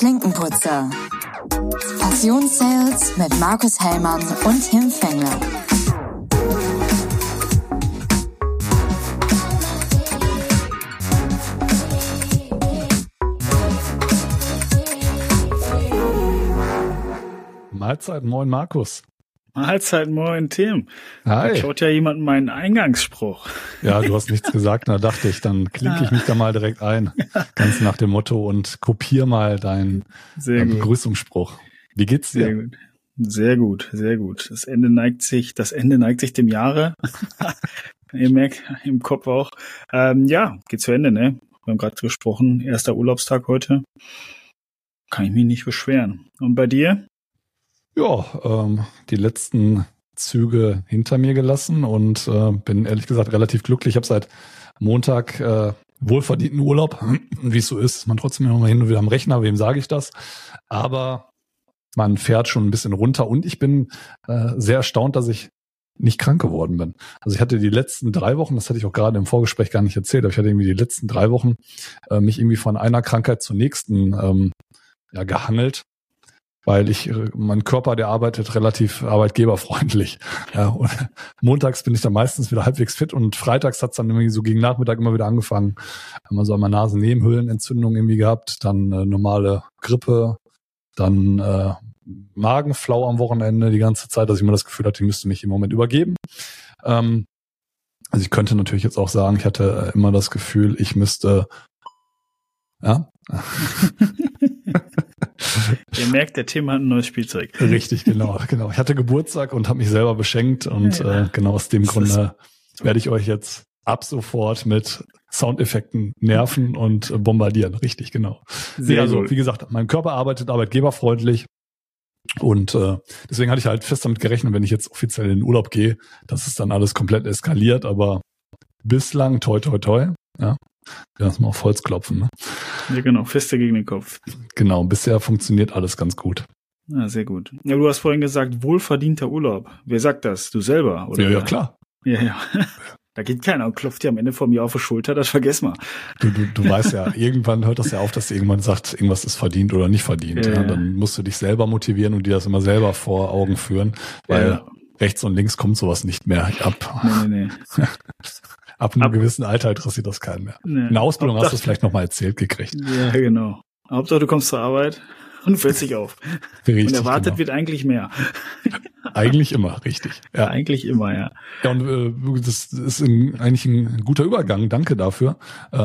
Klinkenputzer. Passionssales mit Markus Hellmann und Tim Fengler. Mahlzeit, moin Markus. Mahlzeit, moin Tim. Hi. Da klaut ja jemand meinen Eingangsspruch. Ja, du hast nichts gesagt, da dachte ich, dann klinke ich mich da mal direkt ein. Ganz nach dem Motto und kopier mal deinen Sehr gut. Begrüßungsspruch. Wie geht's Sehr dir? gut. Sehr gut, sehr gut. Das Ende neigt sich, das Ende neigt sich dem Jahre. Ihr merkt im Kopf auch. Ähm, ja, geht zu Ende, ne? Wir haben gerade gesprochen, erster Urlaubstag heute. Kann ich mich nicht beschweren. Und bei dir? Ja, ähm, die letzten Züge hinter mir gelassen und äh, bin ehrlich gesagt relativ glücklich. Ich habe seit Montag äh, wohlverdienten Urlaub. Wie es so ist, ist man trotzdem immer hin und wieder am Rechner, wem sage ich das? Aber man fährt schon ein bisschen runter und ich bin äh, sehr erstaunt, dass ich nicht krank geworden bin. Also ich hatte die letzten drei Wochen, das hatte ich auch gerade im Vorgespräch gar nicht erzählt, aber ich hatte irgendwie die letzten drei Wochen äh, mich irgendwie von einer Krankheit zur nächsten ähm, ja, gehangelt weil ich, äh, mein Körper, der arbeitet relativ arbeitgeberfreundlich. Ja, und montags bin ich dann meistens wieder halbwegs fit und freitags hat's dann irgendwie so gegen Nachmittag immer wieder angefangen. Haben wir so einmal Nasennebenhöhlenentzündung irgendwie gehabt, dann äh, normale Grippe, dann äh, Magenflau am Wochenende die ganze Zeit, dass ich immer das Gefühl hatte, ich müsste mich im Moment übergeben. Ähm, also ich könnte natürlich jetzt auch sagen, ich hatte äh, immer das Gefühl, ich müsste ja, Ihr merkt, der Tim hat ein neues Spielzeug. Richtig, genau, genau. Ich hatte Geburtstag und habe mich selber beschenkt und Ja. äh, genau aus dem Das Grunde werde ich euch jetzt ab sofort mit Soundeffekten nerven und äh, bombardieren. Richtig, genau. Nee, also wie gesagt, mein Körper arbeitet arbeitgeberfreundlich und äh, deswegen hatte ich halt fest damit gerechnet, wenn ich jetzt offiziell in den Urlaub gehe, dass es dann alles komplett eskaliert, aber bislang toi toi toi, ja. Lass mal auf Holz klopfen. Ne? Ja, genau, Feste gegen den Kopf. Genau, bisher funktioniert alles ganz gut. Ja, sehr gut. Ja, du hast vorhin gesagt, wohlverdienter Urlaub. Wer sagt das? Du selber, oder? Ja, ja, klar. Ja, ja. Da geht keiner und klopft dir am Ende vom Jahr auf die Schulter, das vergess mal. Du, du, du weißt ja, irgendwann hört das ja auf, dass irgendwann sagt, irgendwas ist verdient oder nicht verdient. Ja, ja. Dann musst du dich selber motivieren und dir das immer selber vor Augen führen, weil Ja. rechts und links kommt sowas nicht mehr ab. Nee, nee, nee. Ab einem Ab- gewissen Alter interessiert das keinen mehr. nee. In der Ausbildung hast du es vielleicht nochmal erzählt gekriegt. Ja, genau. Hauptsache, du kommst zur Arbeit und fällst dich auf. Richtig, und erwartet genau. wird eigentlich mehr. Eigentlich immer, richtig. Ja, Eigentlich immer, ja. ja und äh, das ist ein, eigentlich ein guter Übergang. Danke dafür. Äh,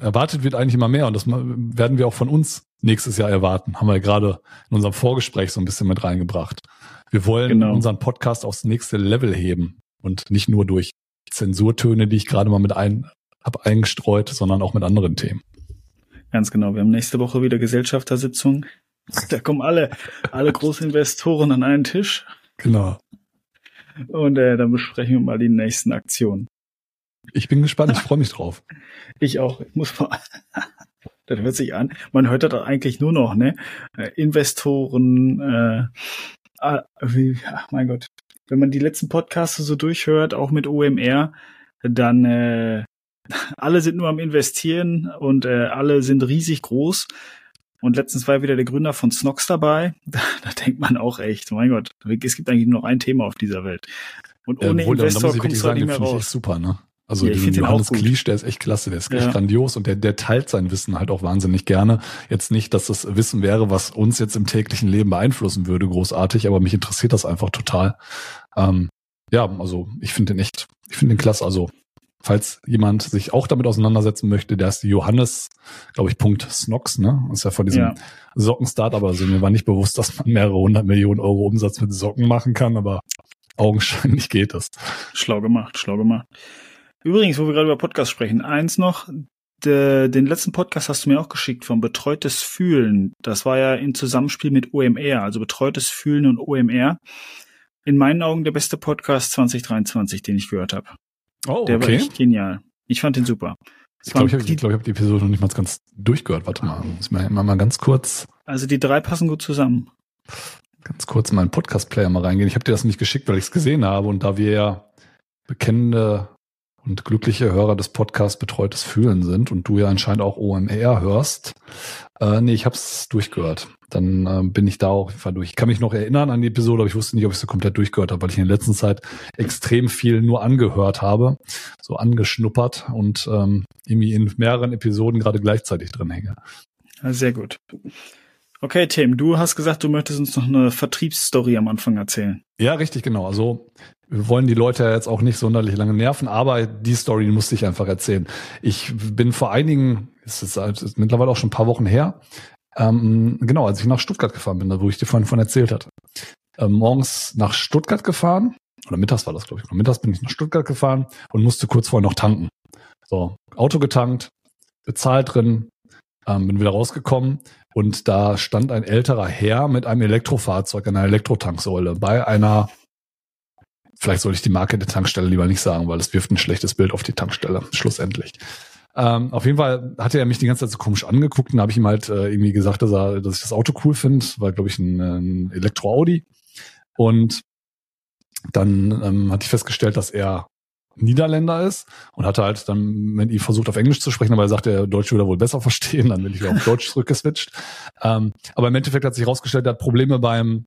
erwartet wird eigentlich immer mehr und das werden wir auch von uns nächstes Jahr erwarten. Haben wir ja gerade in unserem Vorgespräch so ein bisschen mit reingebracht. Wir wollen Genau. unseren Podcast aufs nächste Level heben und nicht nur durch Zensurtöne, die ich gerade mal mit ein hab eingestreut, sondern auch mit anderen Themen. Ganz genau. Wir haben nächste Woche wieder Gesellschaftersitzung. Da kommen alle, alle Großinvestoren an einen Tisch Genau. und äh, dann besprechen wir mal die nächsten Aktionen. Ich bin gespannt, ich freue mich drauf. Ich auch. Ich muss mal. Das hört sich an. Man hört das doch eigentlich nur noch, ne? Äh, Investoren, äh, ah, wie, ach mein Gott. Wenn man die letzten Podcasts so durchhört, auch mit OMR, dann äh, alle sind nur am Investieren und äh, alle sind riesig groß. Und letztens war wieder der Gründer von Snox dabei. Da, da denkt man auch echt, mein Gott, es gibt eigentlich nur noch ein Thema auf dieser Welt. Und ohne Äh, Investor kommst du halt nicht mehr finde ich echt raus. super, ne? Also Ja, auch Johannes gut. Kliesch, der ist echt klasse, der ist echt Ja. grandios und der, der teilt sein Wissen halt auch wahnsinnig gerne. Jetzt nicht, dass das Wissen wäre, was uns jetzt im täglichen Leben beeinflussen würde, großartig, aber mich interessiert das einfach total. Ähm, ja, also ich finde den echt, ich finde den klasse. Also falls jemand sich auch damit auseinandersetzen möchte, der ist Johannes, glaube ich, Punkt Snox, ne? Ist ja von diesem Ja. Sockenstart, aber also mir war nicht bewusst, dass man mehrere hundert Millionen Euro Umsatz mit Socken machen kann, aber augenscheinlich geht das. Schlau gemacht, schlau gemacht. Übrigens, wo wir gerade über Podcast sprechen, eins noch, de, den letzten Podcast hast du mir auch geschickt vom Betreutes Fühlen. Das war ja in Zusammenspiel mit OMR, also Betreutes Fühlen und OMR. In meinen Augen der beste Podcast 2023, den ich gehört habe. Oh, Der war echt genial. Ich fand den super. Ich glaube, ich habe Die- glaub, ich hab die Episode noch nicht mal ganz durchgehört. Warte mal, muss mir mal, mal ganz kurz, Also die drei passen gut zusammen. ganz kurz in meinen Podcast-Player mal reingehen. Ich habe dir das nicht geschickt, weil ich es gesehen habe und da wir ja bekennende und glückliche Hörer des Podcasts Betreutes Fühlen sind und du ja anscheinend auch OMR hörst. Äh, nee, ich habe es durchgehört. Dann äh, bin ich da auch jeden durch. Ich kann mich noch erinnern an die Episode, aber ich wusste nicht, ob ich sie komplett durchgehört habe, weil ich in der letzten Zeit extrem viel nur angehört habe, so angeschnuppert und ähm, irgendwie in mehreren Episoden gerade gleichzeitig drin hänge. Ja, sehr gut. Okay, Tim, du hast gesagt, du möchtest uns noch eine Vertriebsstory am Anfang erzählen. Ja, richtig, genau. Also wir wollen die Leute ja jetzt auch nicht sonderlich lange nerven, aber die Story musste ich einfach erzählen. Ich bin vor einigen, ist, es ist mittlerweile auch schon ein paar Wochen her, ähm, genau, als ich nach Stuttgart gefahren bin, wo ich dir vorhin von erzählt hatte. Ähm, morgens nach Stuttgart gefahren, oder mittags war das, glaube ich. Mittags bin ich nach Stuttgart gefahren und musste kurz vorher noch tanken. So, Auto getankt, bezahlt drin, ähm, bin wieder rausgekommen und da stand ein älterer Herr mit einem Elektrofahrzeug, einer Elektrotanksäule bei einer vielleicht sollte ich die Marke der Tankstelle lieber nicht sagen, weil es wirft ein schlechtes Bild auf die Tankstelle, schlussendlich. Ähm, auf jeden Fall hatte er mich die ganze Zeit so komisch angeguckt und habe ich ihm halt äh, irgendwie gesagt, dass, er, dass ich das Auto cool finde. War, glaube ich, ein, ein Elektro-Audi. Und dann ähm, hatte ich festgestellt, dass er Niederländer ist und hatte halt dann mit ihm versucht auf Englisch zu sprechen, aber er sagte, Deutsch würde er wohl besser verstehen, dann bin ich wieder auf Deutsch zurückgeswitcht. Ähm, aber im Endeffekt hat sich herausgestellt, er hat Probleme beim,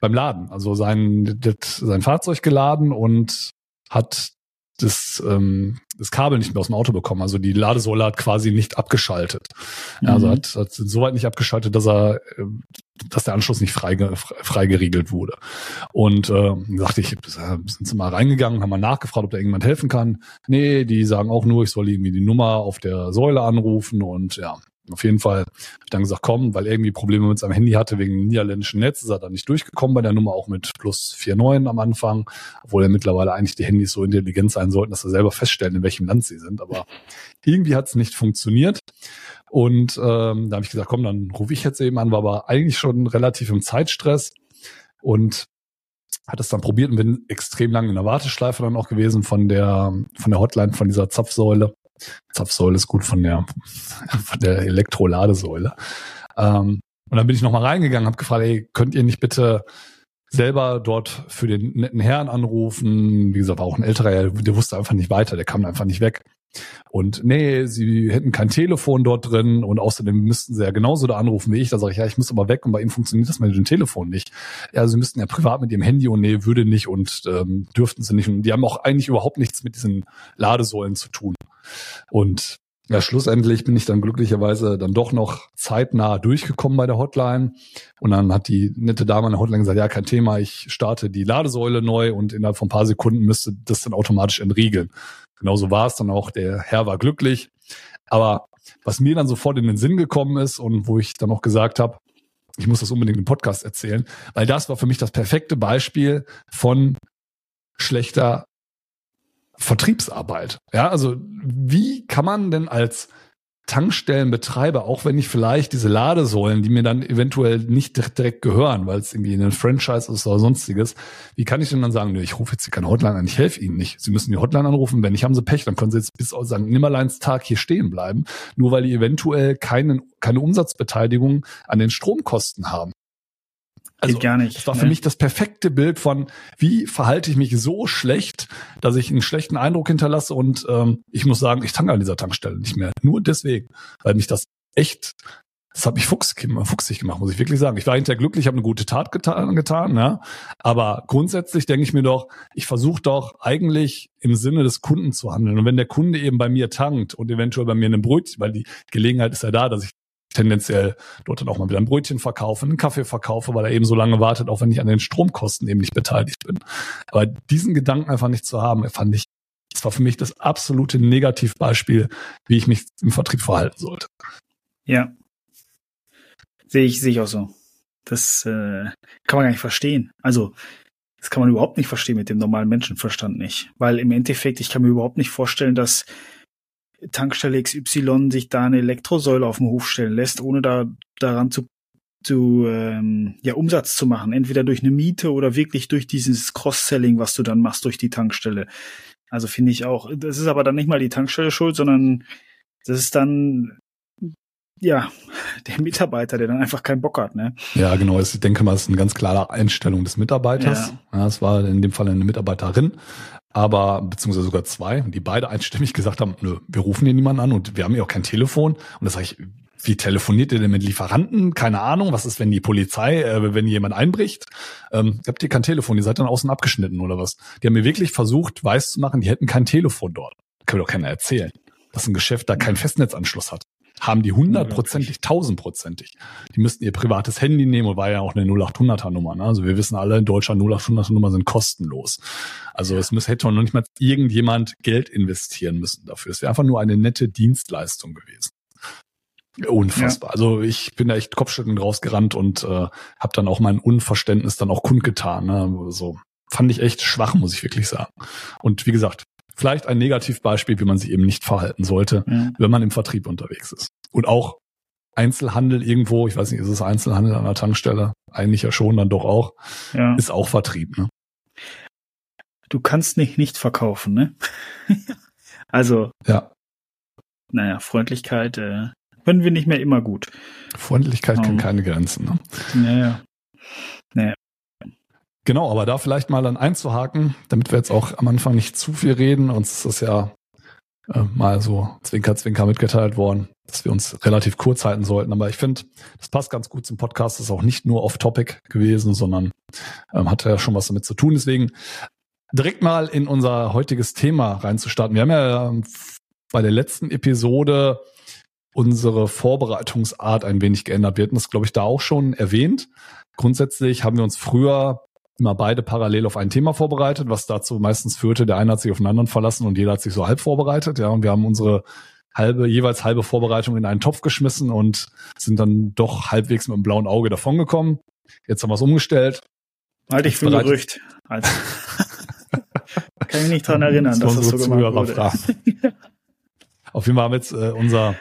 beim Laden. Also sein, das, sein Fahrzeug geladen und hat das, ähm, das Kabel nicht mehr aus dem Auto bekommen. Also die Ladesäule hat quasi nicht abgeschaltet. Mhm. Also hat, hat soweit nicht abgeschaltet, dass er, äh, dass der Anschluss nicht frei, frei geregelt wurde. Und äh, sagte ich, sind sie mal reingegangen, haben mal nachgefragt, ob da irgendjemand helfen kann. Nee, die sagen auch nur, ich soll irgendwie die Nummer auf der Säule anrufen und ja, auf jeden Fall habe ich dann gesagt, komm, weil er irgendwie Probleme mit seinem Handy hatte wegen dem niederländischen Netz, ist er dann nicht durchgekommen bei der Nummer, auch mit plus 4,9 am Anfang, obwohl er mittlerweile eigentlich die Handys so intelligent sein sollten, dass er selber feststellen, in welchem Land sie sind. Aber irgendwie hat es nicht funktioniert. Und ähm, da habe ich gesagt, komm, dann rufe ich jetzt eben an, war aber eigentlich schon relativ im Zeitstress und hat es dann probiert und bin extrem lange in der Warteschleife dann auch gewesen von der von der Hotline von dieser Zapfsäule Zapfsäule ist gut von der, von der Elektroladesäule. Ähm, und dann bin ich nochmal reingegangen, habe gefragt, ey, könnt ihr nicht bitte selber dort für den netten Herrn anrufen? Wie gesagt, war auch ein älterer, der wusste einfach nicht weiter, der kam einfach nicht weg. Und nee, sie hätten kein Telefon dort drin und außerdem müssten sie ja genauso da anrufen wie ich. Da sage ich, ja, ich muss aber weg und bei ihm funktioniert das mit dem Telefon nicht. Ja, sie müssten ja privat mit ihrem Handy und nee, würde nicht und ähm, dürften sie nicht. Und die haben auch eigentlich überhaupt nichts mit diesen Ladesäulen zu tun. Und ja, schlussendlich bin ich dann glücklicherweise dann doch noch zeitnah durchgekommen bei der Hotline. Und dann hat die nette Dame an der Hotline gesagt, ja, kein Thema, ich starte die Ladesäule neu und innerhalb von ein paar Sekunden müsste das dann automatisch entriegeln. Genauso war es dann auch. Der Herr war glücklich. Aber was mir dann sofort in den Sinn gekommen ist und wo ich dann auch gesagt habe, ich muss das unbedingt im Podcast erzählen, weil das war für mich das perfekte Beispiel von schlechter Vertriebsarbeit. Ja, also wie kann man denn als Tankstellenbetreiber, auch wenn ich vielleicht diese Ladesäulen, die mir dann eventuell nicht direkt gehören, weil es irgendwie ein Franchise ist oder sonstiges, wie kann ich denn dann sagen, nö, ich rufe jetzt hier keine Hotline an, ich helfe Ihnen nicht. Sie müssen die Hotline anrufen, wenn nicht, haben Sie Pech, dann können Sie jetzt bis St. Nimmerleins Tag hier stehen bleiben, nur weil die eventuell keinen, keine Umsatzbeteiligung an den Stromkosten haben. Also, Geht gar nicht. Das war für ne? mich das perfekte Bild von, wie verhalte ich mich so schlecht, dass ich einen schlechten Eindruck hinterlasse und ähm, ich muss sagen, ich tanke an dieser Tankstelle nicht mehr. Nur deswegen, weil mich das echt, das hat mich fuchsig, fuchsig gemacht, muss ich wirklich sagen. Ich war hinterher glücklich, habe eine gute Tat getan, getan ja. aber grundsätzlich denke ich mir doch, ich versuche doch eigentlich im Sinne des Kunden zu handeln. Und wenn der Kunde eben bei mir tankt und eventuell bei mir ein Brötchen, weil die Gelegenheit ist ja da, dass ich tendenziell dort dann auch mal wieder ein Brötchen verkaufe, einen Kaffee verkaufe, weil er eben so lange wartet, auch wenn ich an den Stromkosten eben nicht beteiligt bin. Aber diesen Gedanken einfach nicht zu haben, fand ich, das war für mich das absolute Negativbeispiel, wie ich mich im Vertrieb verhalten sollte. Ja. Sehe ich, sehe ich auch so. Das äh, kann man gar nicht verstehen. Also, das kann man überhaupt nicht verstehen mit dem normalen Menschenverstand nicht. Weil im Endeffekt, ich kann mir überhaupt nicht vorstellen, dass Tankstelle XY sich da eine Elektrosäule auf den Hof stellen lässt, ohne da daran zu zu ähm, ja Umsatz zu machen, entweder durch eine Miete oder wirklich durch dieses Cross-Selling, was du dann machst durch die Tankstelle. Also finde ich auch, das ist aber dann nicht mal die Tankstelle schuld, sondern das ist dann ja, der Mitarbeiter, der dann einfach keinen Bock hat, ne? Ja, genau. Ich denke mal, es ist eine ganz klare Einstellung des Mitarbeiters. Ja. Ja, es war in dem Fall eine Mitarbeiterin, aber beziehungsweise sogar zwei, die beide einstimmig gesagt haben, nö, wir rufen hier niemanden an und wir haben ja auch kein Telefon. Und das sage ich, wie telefoniert ihr denn mit Lieferanten? Keine Ahnung. Was ist, wenn die Polizei, äh, wenn jemand einbricht? Ähm, habt ihr kein Telefon? Ihr seid dann außen abgeschnitten oder was? Die haben mir wirklich versucht, weiß zu machen, die hätten kein Telefon dort. Kann mir doch keiner erzählen, dass ein Geschäft da keinen Festnetzanschluss hat. Haben die hundertprozentig, tausendprozentig. Die müssten ihr privates Handy nehmen und war ja auch eine 0800er Nummer. Ne? Also wir wissen alle, in Deutschland 0800er Nummer sind kostenlos. Also es muss, hätte noch nicht mal irgendjemand Geld investieren müssen dafür. Es wäre einfach nur eine nette Dienstleistung gewesen. Unfassbar. Also ich bin da echt kopfschüttelnd rausgerannt und äh, habe dann auch mein Unverständnis dann auch kundgetan. Ne? So fand ich echt schwach, muss ich wirklich sagen. Und wie gesagt, vielleicht ein Negativbeispiel, wie man sich eben nicht verhalten sollte, Ja. wenn man im Vertrieb unterwegs ist. Und auch Einzelhandel irgendwo, ich weiß nicht, ist es Einzelhandel an der Tankstelle? Eigentlich ja schon, dann doch auch, ja. ist auch Vertrieb. Ne? Du kannst nicht nicht verkaufen, ne? also, Ja, naja, Freundlichkeit äh, können wir nicht mehr immer gut. Freundlichkeit Oh. kennt keine Grenzen. Ne? Naja. Genau, aber da vielleicht mal dann einzuhaken, damit wir jetzt auch am Anfang nicht zu viel reden. Uns ist das ja äh, mal so zwinker, zwinker mitgeteilt worden, dass wir uns relativ kurz halten sollten. Aber ich finde, das passt ganz gut zum Podcast. Das ist auch nicht nur off-topic gewesen, sondern ähm, hat ja schon was damit zu tun. Deswegen direkt mal in unser heutiges Thema reinzustarten. Wir haben ja ähm, bei der letzten Episode unsere Vorbereitungsart ein wenig geändert. Wir hatten das, glaube ich, da auch schon erwähnt. Grundsätzlich haben wir uns früher immer beide parallel auf ein Thema vorbereitet, was dazu meistens führte, der eine hat sich auf den anderen verlassen und jeder hat sich so halb vorbereitet. Ja, und wir haben unsere halbe, jeweils halbe Vorbereitung in einen Topf geschmissen und sind dann doch halbwegs mit einem blauen Auge davongekommen. Jetzt haben wir es umgestellt. Halte ich für Gerücht. Also, kann mich nicht dran erinnern, dass das so gemacht wurde. Auf jeden Fall haben wir jetzt äh, unser,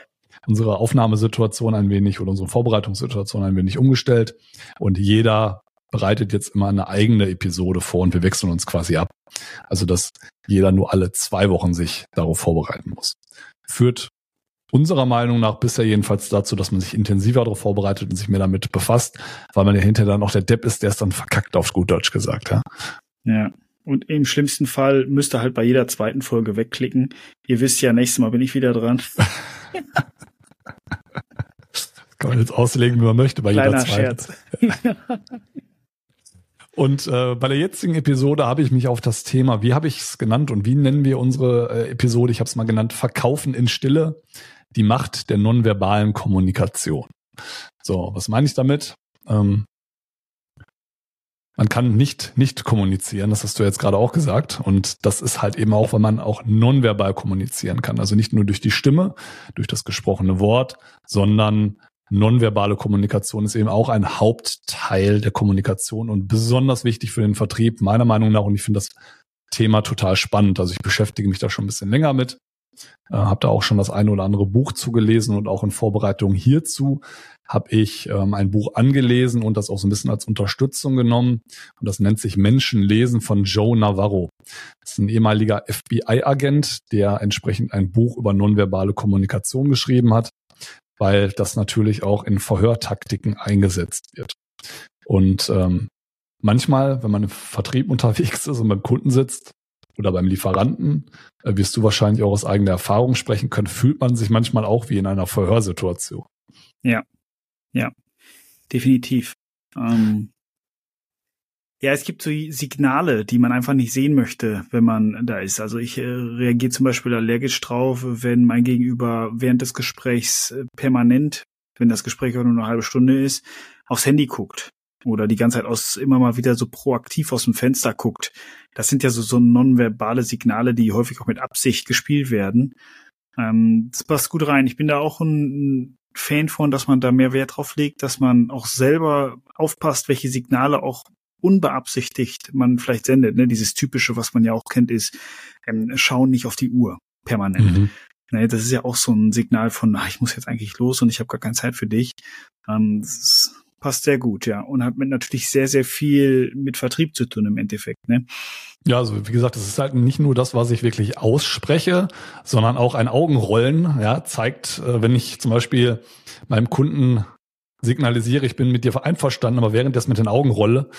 unsere Aufnahmesituation ein wenig oder unsere Vorbereitungssituation ein wenig umgestellt und jeder bereitet jetzt immer eine eigene Episode vor und wir wechseln uns quasi ab. Also dass jeder nur alle zwei Wochen sich darauf vorbereiten muss. Führt unserer Meinung nach bisher jedenfalls dazu, dass man sich intensiver darauf vorbereitet und sich mehr damit befasst, weil man ja hinterher dann auch der Depp ist, der es dann verkackt auf gut Deutsch gesagt. Ja. Ja. Und im schlimmsten Fall müsst ihr halt bei jeder zweiten Folge wegklicken. Ihr wisst ja, nächstes Mal bin ich wieder dran. Kann man jetzt auslegen, wie man möchte bei jeder Kleiner zweiten. Scherz. Und äh, bei der jetzigen Episode habe ich mich auf das Thema, wie habe ich es genannt und wie nennen wir unsere äh, Episode? Ich habe es mal genannt, Verkaufen in Stille, die Macht der nonverbalen Kommunikation. So, was meine ich damit? Ähm, man kann nicht nicht kommunizieren, das hast du jetzt gerade auch gesagt. Und das ist halt eben auch, weil man auch nonverbal kommunizieren kann. Also nicht nur durch die Stimme, durch das gesprochene Wort, sondern nonverbale Kommunikation ist eben auch ein Hauptteil der Kommunikation und besonders wichtig für den Vertrieb, meiner Meinung nach. Und ich finde das Thema total spannend. Also ich beschäftige mich da schon ein bisschen länger mit. Äh, habe da auch schon das eine oder andere Buch zugelesen und auch in Vorbereitung hierzu habe ich ähm, ein Buch angelesen und das auch so ein bisschen als Unterstützung genommen. Und das nennt sich Menschen lesen von Joe Navarro. Das ist ein ehemaliger FBI-Agent, der entsprechend ein Buch über nonverbale Kommunikation geschrieben hat, weil das natürlich auch in Verhörtaktiken eingesetzt wird. Und ähm, manchmal, wenn man im Vertrieb unterwegs ist und beim Kunden sitzt oder beim Lieferanten, äh, wirst du wahrscheinlich auch aus eigener Erfahrung sprechen können, fühlt man sich manchmal auch wie in einer Verhörsituation. Definitiv. Ähm, ja, es gibt so Signale, die man einfach nicht sehen möchte, wenn man da ist. Also ich äh, reagiere zum Beispiel allergisch drauf, wenn mein Gegenüber während des Gesprächs äh, permanent, wenn das Gespräch auch nur eine halbe Stunde ist, aufs Handy guckt oder die ganze Zeit aus immer mal wieder so proaktiv aus dem Fenster guckt. Das sind ja so, so nonverbale Signale, die häufig auch mit Absicht gespielt werden. Ähm, das passt gut rein. Ich bin da auch ein Fan von, dass man da mehr Wert drauf legt, dass man auch selber aufpasst, welche Signale auch unbeabsichtigt man vielleicht sendet. Ne? Dieses typische, was man ja auch kennt, ist ähm, schauen nicht auf die Uhr permanent. Mhm. Ne, das ist ja auch so ein Signal von, ach, ich muss jetzt eigentlich los und ich habe gar keine Zeit für dich. Ähm, das ist passt sehr gut, ja. Und hat mit natürlich sehr, sehr viel mit Vertrieb zu tun im Endeffekt, ne? Ja, also wie gesagt, es ist halt nicht nur das, was ich wirklich ausspreche, sondern auch ein Augenrollen, ja, zeigt, äh, wenn ich zum Beispiel meinem Kunden signalisiere, ich bin mit dir einverstanden, aber während das mit den Augen rolle,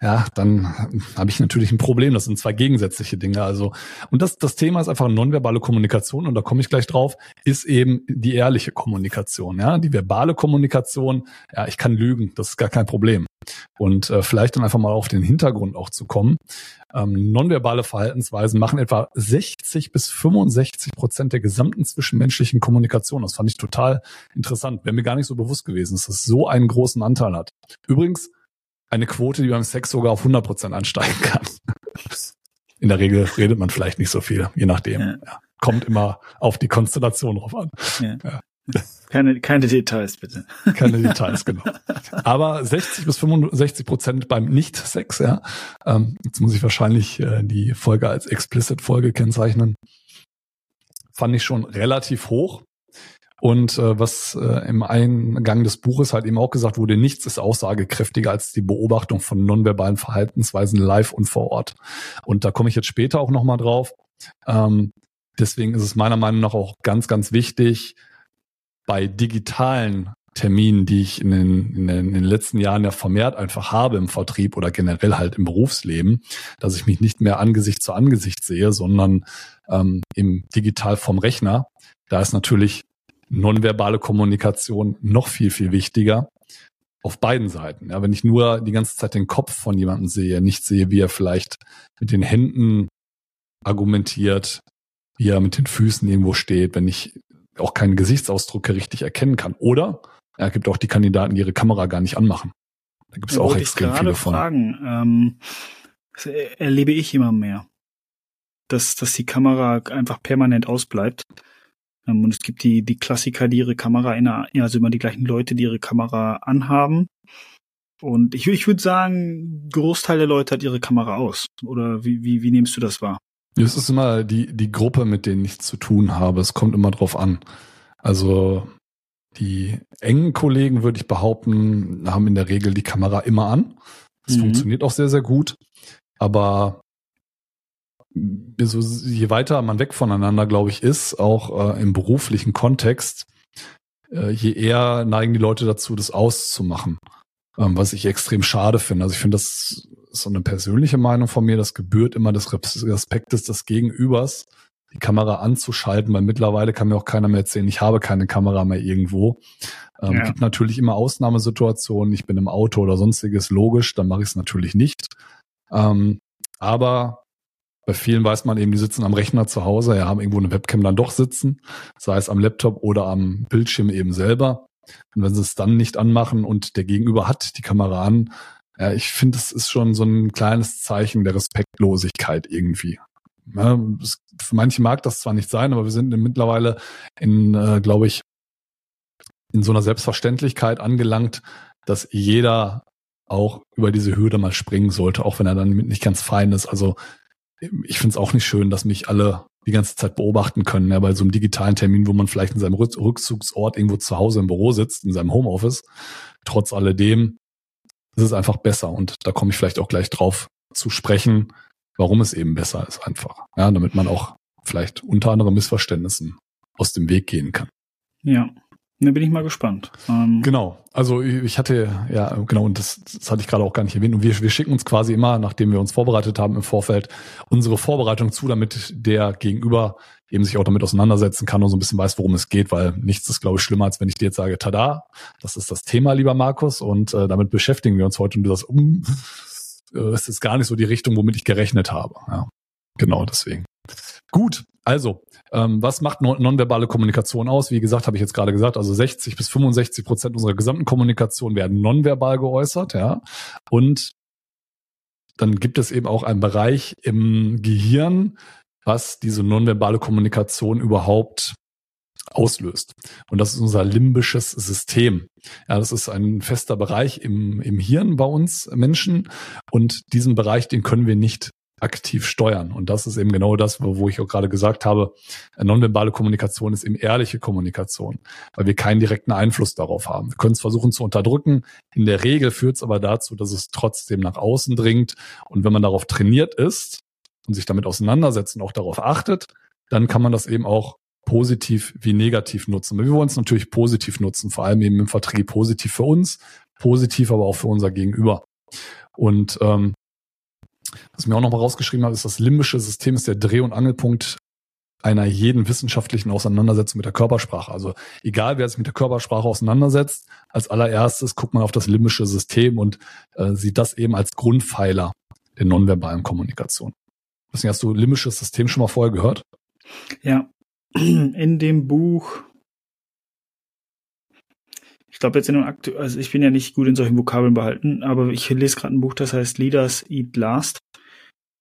ja, dann habe ich natürlich ein Problem. Das sind zwei gegensätzliche Dinge. Also, und das, das Thema ist einfach nonverbale Kommunikation, und da komme ich gleich drauf, ist eben die ehrliche Kommunikation. Ja, die verbale Kommunikation, ja, ich kann lügen, das ist gar kein Problem. Und äh, vielleicht dann einfach mal auf den Hintergrund auch zu kommen. Ähm, nonverbale Verhaltensweisen machen etwa 60 bis 65 Prozent der gesamten zwischenmenschlichen Kommunikation. Das fand ich total interessant. Wäre mir gar nicht so bewusst gewesen, das so einen großen Anteil hat. Übrigens, eine Quote, die beim Sex sogar auf 100 Prozent ansteigen kann. In der Regel redet man vielleicht nicht so viel, je nachdem. Ja. Ja. Kommt immer auf die Konstellation drauf an. Ja. Keine, keine Details, bitte. Keine Details, genau. Aber 60 bis 65 Prozent beim Nicht-Sex, ja. Ähm, jetzt muss ich wahrscheinlich äh, die Folge als Explicit-Folge kennzeichnen. Fand ich schon relativ hoch. Und äh, was äh, im Eingang des Buches halt eben auch gesagt wurde, nichts ist aussagekräftiger als die Beobachtung von nonverbalen Verhaltensweisen live und vor Ort. Und da komme ich jetzt später auch nochmal drauf. Ähm, deswegen ist es meiner Meinung nach auch ganz, ganz wichtig, bei digitalen Terminen, die ich in den, in den, in den letzten Jahren ja vermehrt einfach habe im Vertrieb oder generell halt im Berufsleben, dass ich mich nicht mehr Angesicht zu Angesicht sehe, sondern ähm, im digital vom Rechner. Da ist natürlich nonverbale Kommunikation noch viel, viel wichtiger auf beiden Seiten. Ja, wenn ich nur die ganze Zeit den Kopf von jemandem sehe, nicht sehe, wie er vielleicht mit den Händen argumentiert, wie er mit den Füßen irgendwo steht, wenn ich auch keine Gesichtsausdrücke richtig erkennen kann. Oder er gibt auch die Kandidaten, die ihre Kamera gar nicht anmachen. Da gibt es ja, auch extrem viele von. Fragen. Ähm, erlebe ich immer mehr, dass, dass die Kamera einfach permanent ausbleibt. Ähm, und es gibt die, die Klassiker, die ihre Kamera in der, also immer die gleichen Leute, die ihre Kamera anhaben. Und ich, ich würde sagen, Großteil der Leute hat ihre Kamera aus. Oder wie, wie, wie nimmst du das wahr? Es ist immer die, die Gruppe, mit denen ich zu tun habe. Es kommt immer drauf an. Also die engen Kollegen, würde ich behaupten, haben in der Regel die Kamera immer an. Das mhm. funktioniert auch sehr, sehr gut. Aber so, je weiter man weg voneinander, glaube ich, ist, auch äh, im beruflichen Kontext, äh, je eher neigen die Leute dazu, das auszumachen. Ähm, was ich extrem schade finde. Also ich finde, das ist so eine persönliche Meinung von mir, das gebührt immer des Respektes des Gegenübers, die Kamera anzuschalten, weil mittlerweile kann mir auch keiner mehr erzählen, ich habe keine Kamera mehr irgendwo. Ähm, ja. gibt natürlich immer Ausnahmesituationen, ich bin im Auto oder sonstiges, logisch, dann mache ich es natürlich nicht. Ähm, aber bei vielen weiß man eben, die sitzen am Rechner zu Hause, ja, haben irgendwo eine Webcam dann doch sitzen, sei es am Laptop oder am Bildschirm eben selber. Und wenn sie es dann nicht anmachen und der Gegenüber hat die Kamera an, ja, ich finde, es ist schon so ein kleines Zeichen der Respektlosigkeit irgendwie. Ja, es, für manche mag das zwar nicht sein, aber wir sind mittlerweile in, äh, glaube ich, in so einer Selbstverständlichkeit angelangt, dass jeder auch über diese Hürde mal springen sollte, auch wenn er dann nicht ganz fein ist. Also ich finde es auch nicht schön, dass mich alle die ganze Zeit beobachten können, ja, bei so einem digitalen Termin, wo man vielleicht in seinem Rückzugsort irgendwo zu Hause im Büro sitzt, in seinem Homeoffice. Trotz alledem ist es einfach besser. Und da komme ich vielleicht auch gleich drauf zu sprechen, warum es eben besser ist einfach. Ja, damit man auch vielleicht unter anderem Missverständnissen aus dem Weg gehen kann. Ja, da bin ich mal gespannt. Ähm genau. Also ich hatte, ja, genau, und das, das hatte ich gerade auch gar nicht erwähnt. Und wir, wir schicken uns quasi immer, nachdem wir uns vorbereitet haben im Vorfeld, unsere Vorbereitung zu, damit der Gegenüber eben sich auch damit auseinandersetzen kann und so ein bisschen weiß, worum es geht, weil nichts ist, glaube ich, schlimmer, als wenn ich dir jetzt sage, tada, das ist das Thema, lieber Markus, und äh, damit beschäftigen wir uns heute und du sagst, um, äh, es ist gar nicht so die Richtung, womit ich gerechnet habe. Ja, genau deswegen. Gut, also, ähm, was macht non nonverbale Kommunikation aus? Wie gesagt, habe ich jetzt gerade gesagt, also 60 bis 65 Prozent unserer gesamten Kommunikation werden nonverbal geäußert, ja. Und dann gibt es eben auch einen Bereich im Gehirn, was diese nonverbale Kommunikation überhaupt auslöst. Und das ist unser limbisches System. Ja, das ist ein fester Bereich im, im Hirn bei uns Menschen. Und diesen Bereich, den können wir nicht aktiv steuern. Und das ist eben genau das, wo, wo ich auch gerade gesagt habe, nonverbale Kommunikation ist eben ehrliche Kommunikation, weil wir keinen direkten Einfluss darauf haben. Wir können es versuchen zu unterdrücken. In der Regel führt es aber dazu, dass es trotzdem nach außen dringt. Und wenn man darauf trainiert ist und sich damit auseinandersetzt und auch darauf achtet, dann kann man das eben auch positiv wie negativ nutzen. Wir wollen es natürlich positiv nutzen, vor allem eben im Vertrieb positiv für uns, positiv aber auch für unser Gegenüber. Und ähm, was ich mir auch noch mal rausgeschrieben habe, ist, das limbische System ist der Dreh- und Angelpunkt einer jeden wissenschaftlichen Auseinandersetzung mit der Körpersprache. Also egal, wer sich mit der Körpersprache auseinandersetzt, als allererstes guckt man auf das limbische System und äh, sieht das eben als Grundpfeiler der nonverbalen Kommunikation. Hast du limbisches System schon mal vorher gehört? Ja, in dem Buch ich glaube jetzt in einem Aktu also ich bin ja nicht gut in solchen Vokabeln behalten, aber ich lese gerade ein Buch, das heißt Leaders Eat Last.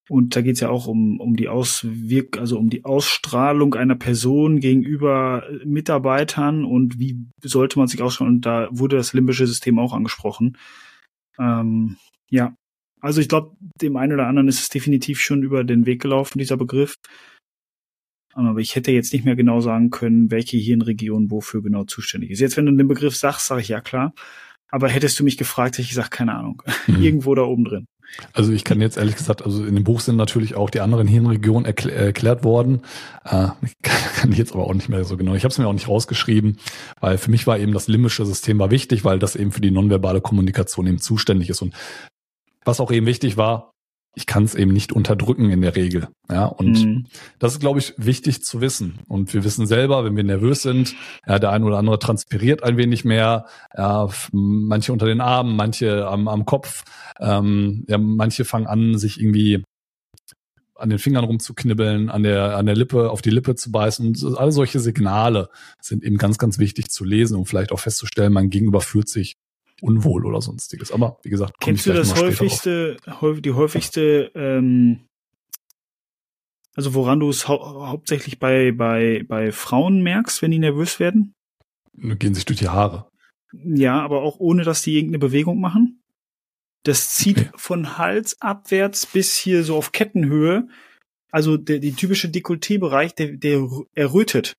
Und da geht es ja auch um, um die Auswirk, also um die Ausstrahlung einer Person gegenüber Mitarbeitern und wie sollte man sich ausstrahlen. Und da wurde das limbische System auch angesprochen. Ähm, ja, also ich glaube, dem einen oder anderen ist es definitiv schon über den Weg gelaufen, dieser Begriff. Aber ich hätte jetzt nicht mehr genau sagen können, welche Hirnregion wofür genau zuständig ist. Jetzt, wenn du den Begriff sagst, sage ich ja klar. Aber hättest du mich gefragt, hätte ich gesagt, keine Ahnung. Mhm. Irgendwo da oben drin. Also ich kann jetzt ehrlich gesagt, also in dem Buch sind natürlich auch die anderen Hirnregionen erkl erklärt worden. Äh, kann ich jetzt aber auch nicht mehr so genau. Ich habe es mir auch nicht rausgeschrieben, weil für mich war eben das limbische System war wichtig, weil das eben für die nonverbale Kommunikation eben zuständig ist. Und was auch eben wichtig war, ich kann es eben nicht unterdrücken in der Regel. Ja, und mhm. das ist, glaube ich, wichtig zu wissen. Und wir wissen selber, wenn wir nervös sind, ja, der eine oder andere transpiriert ein wenig mehr, ja, manche unter den Armen, manche am, am Kopf, ähm, ja, manche fangen an, sich irgendwie an den Fingern rumzuknibbeln, an der, an der Lippe, auf die Lippe zu beißen. Und alle solche Signale sind eben ganz, ganz wichtig zu lesen und vielleicht auch festzustellen, mein Gegenüber fühlt sich unwohl oder sonstiges. Aber wie gesagt, kennst du das häufigste, häufig, die häufigste, ähm, also woran du es hau hauptsächlich bei bei bei Frauen merkst, wenn die nervös werden? Gehen sich durch die Haare. Ja, aber auch ohne, dass die irgendeine Bewegung machen. Das zieht okay. von Hals abwärts bis hier so auf Kettenhöhe. Also der, die typische Dekolleté-Bereich, der, der errötet.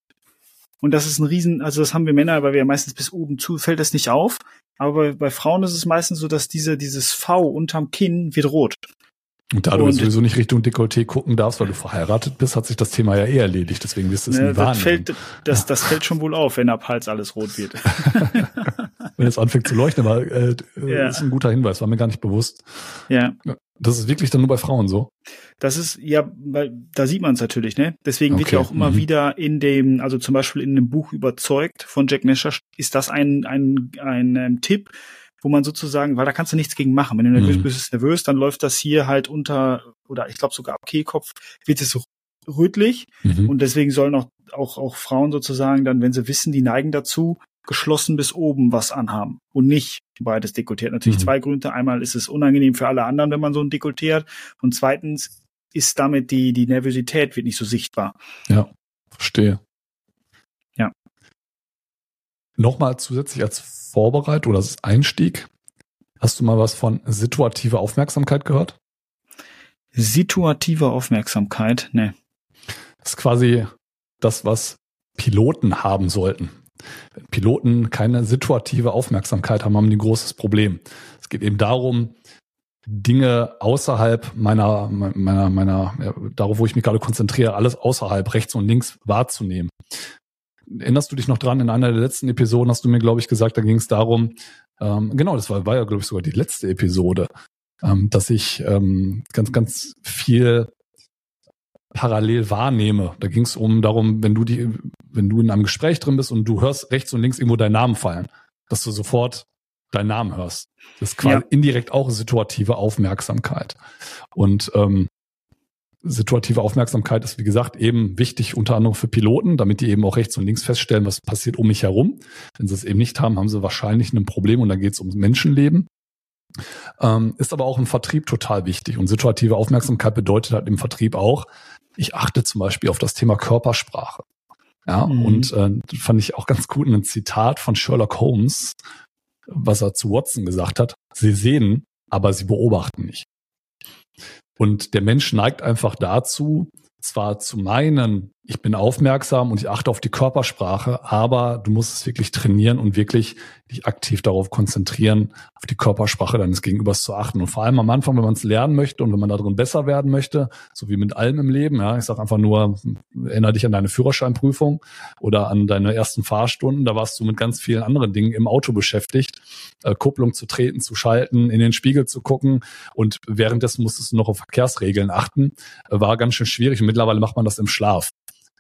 Und das ist ein Riesen, also das haben wir Männer, weil wir ja meistens bis oben zu, fällt das nicht auf. Aber bei, Frauen ist es meistens so, dass diese, dieses V unterm Kinn wird rot. Und da du und, sowieso nicht Richtung Dekolleté gucken darfst, weil du verheiratet bist, hat sich das Thema ja eh erledigt. Deswegen wirst du es ne, nie das Fällt, das, das fällt schon wohl auf, wenn ab Hals alles rot wird. wenn es anfängt zu leuchten, aber äh, ja. ist ein guter Hinweis, war mir gar nicht bewusst. Ja. Das ist wirklich dann nur bei Frauen so. Das ist, ja, weil da sieht man es natürlich, ne? Deswegen okay. wird ja auch immer mhm. wieder in dem, also zum Beispiel in dem Buch überzeugt von Jack Nasher, ist das ein, ein, ein, ein ähm, Tipp, wo man sozusagen, weil da kannst du nichts gegen machen. Wenn du nervös mhm. bist, nervös, dann läuft das hier halt unter, oder ich glaube sogar ab Kehlkopf, wird es so rötlich. Mhm. Und deswegen sollen auch, auch, auch Frauen sozusagen dann, wenn sie wissen, die neigen dazu, geschlossen bis oben was anhaben und nicht beides dekoltiert. Natürlich mhm. zwei Gründe. Einmal ist es unangenehm für alle anderen, wenn man so ein Dekolleté hat. Und zweitens ist damit die, die Nervosität wird nicht so sichtbar. Ja, verstehe. Ja. Nochmal zusätzlich als Vorbereitung oder als Einstieg. Hast du mal was von situativer Aufmerksamkeit gehört? Situative Aufmerksamkeit? Ne. Das ist quasi das, was Piloten haben sollten. Wenn Piloten keine situative Aufmerksamkeit haben, haben die ein großes Problem. Es geht eben darum, Dinge außerhalb meiner, meiner, meiner, ja, darauf, wo ich mich gerade konzentriere, alles außerhalb, rechts und links wahrzunehmen. Erinnerst du dich noch dran? In einer der letzten Episoden hast du mir, glaube ich, gesagt, da ging es darum, ähm, genau, das war, war ja, glaube ich, sogar die letzte Episode, ähm, dass ich ähm, ganz, ganz viel parallel wahrnehme. Da ging es um darum, wenn du die, wenn du in einem Gespräch drin bist und du hörst rechts und links irgendwo deinen Namen fallen, dass du sofort deinen Namen hörst. Das ist quasi ja. indirekt auch situative Aufmerksamkeit. Und ähm, situative Aufmerksamkeit ist, wie gesagt, eben wichtig, unter anderem für Piloten, damit die eben auch rechts und links feststellen, was passiert um mich herum. Wenn sie es eben nicht haben, haben sie wahrscheinlich ein Problem und dann geht es ums Menschenleben. Ähm, ist aber auch im Vertrieb total wichtig. Und situative Aufmerksamkeit bedeutet halt im Vertrieb auch, ich achte zum Beispiel auf das Thema Körpersprache. Ja, mhm. und äh, fand ich auch ganz gut ein Zitat von Sherlock Holmes, was er zu Watson gesagt hat. Sie sehen, aber sie beobachten nicht. Und der Mensch neigt einfach dazu, zwar zu meinen, ich bin aufmerksam und ich achte auf die Körpersprache, aber du musst es wirklich trainieren und wirklich dich aktiv darauf konzentrieren, auf die Körpersprache deines Gegenübers zu achten. Und vor allem am Anfang, wenn man es lernen möchte und wenn man darin besser werden möchte, so wie mit allem im Leben, ja, ich sage einfach nur, erinnere dich an deine Führerscheinprüfung oder an deine ersten Fahrstunden, da warst du mit ganz vielen anderen Dingen im Auto beschäftigt, äh, Kupplung zu treten, zu schalten, in den Spiegel zu gucken. Und währenddessen musstest du noch auf Verkehrsregeln achten, war ganz schön schwierig mittlerweile macht man das im Schlaf.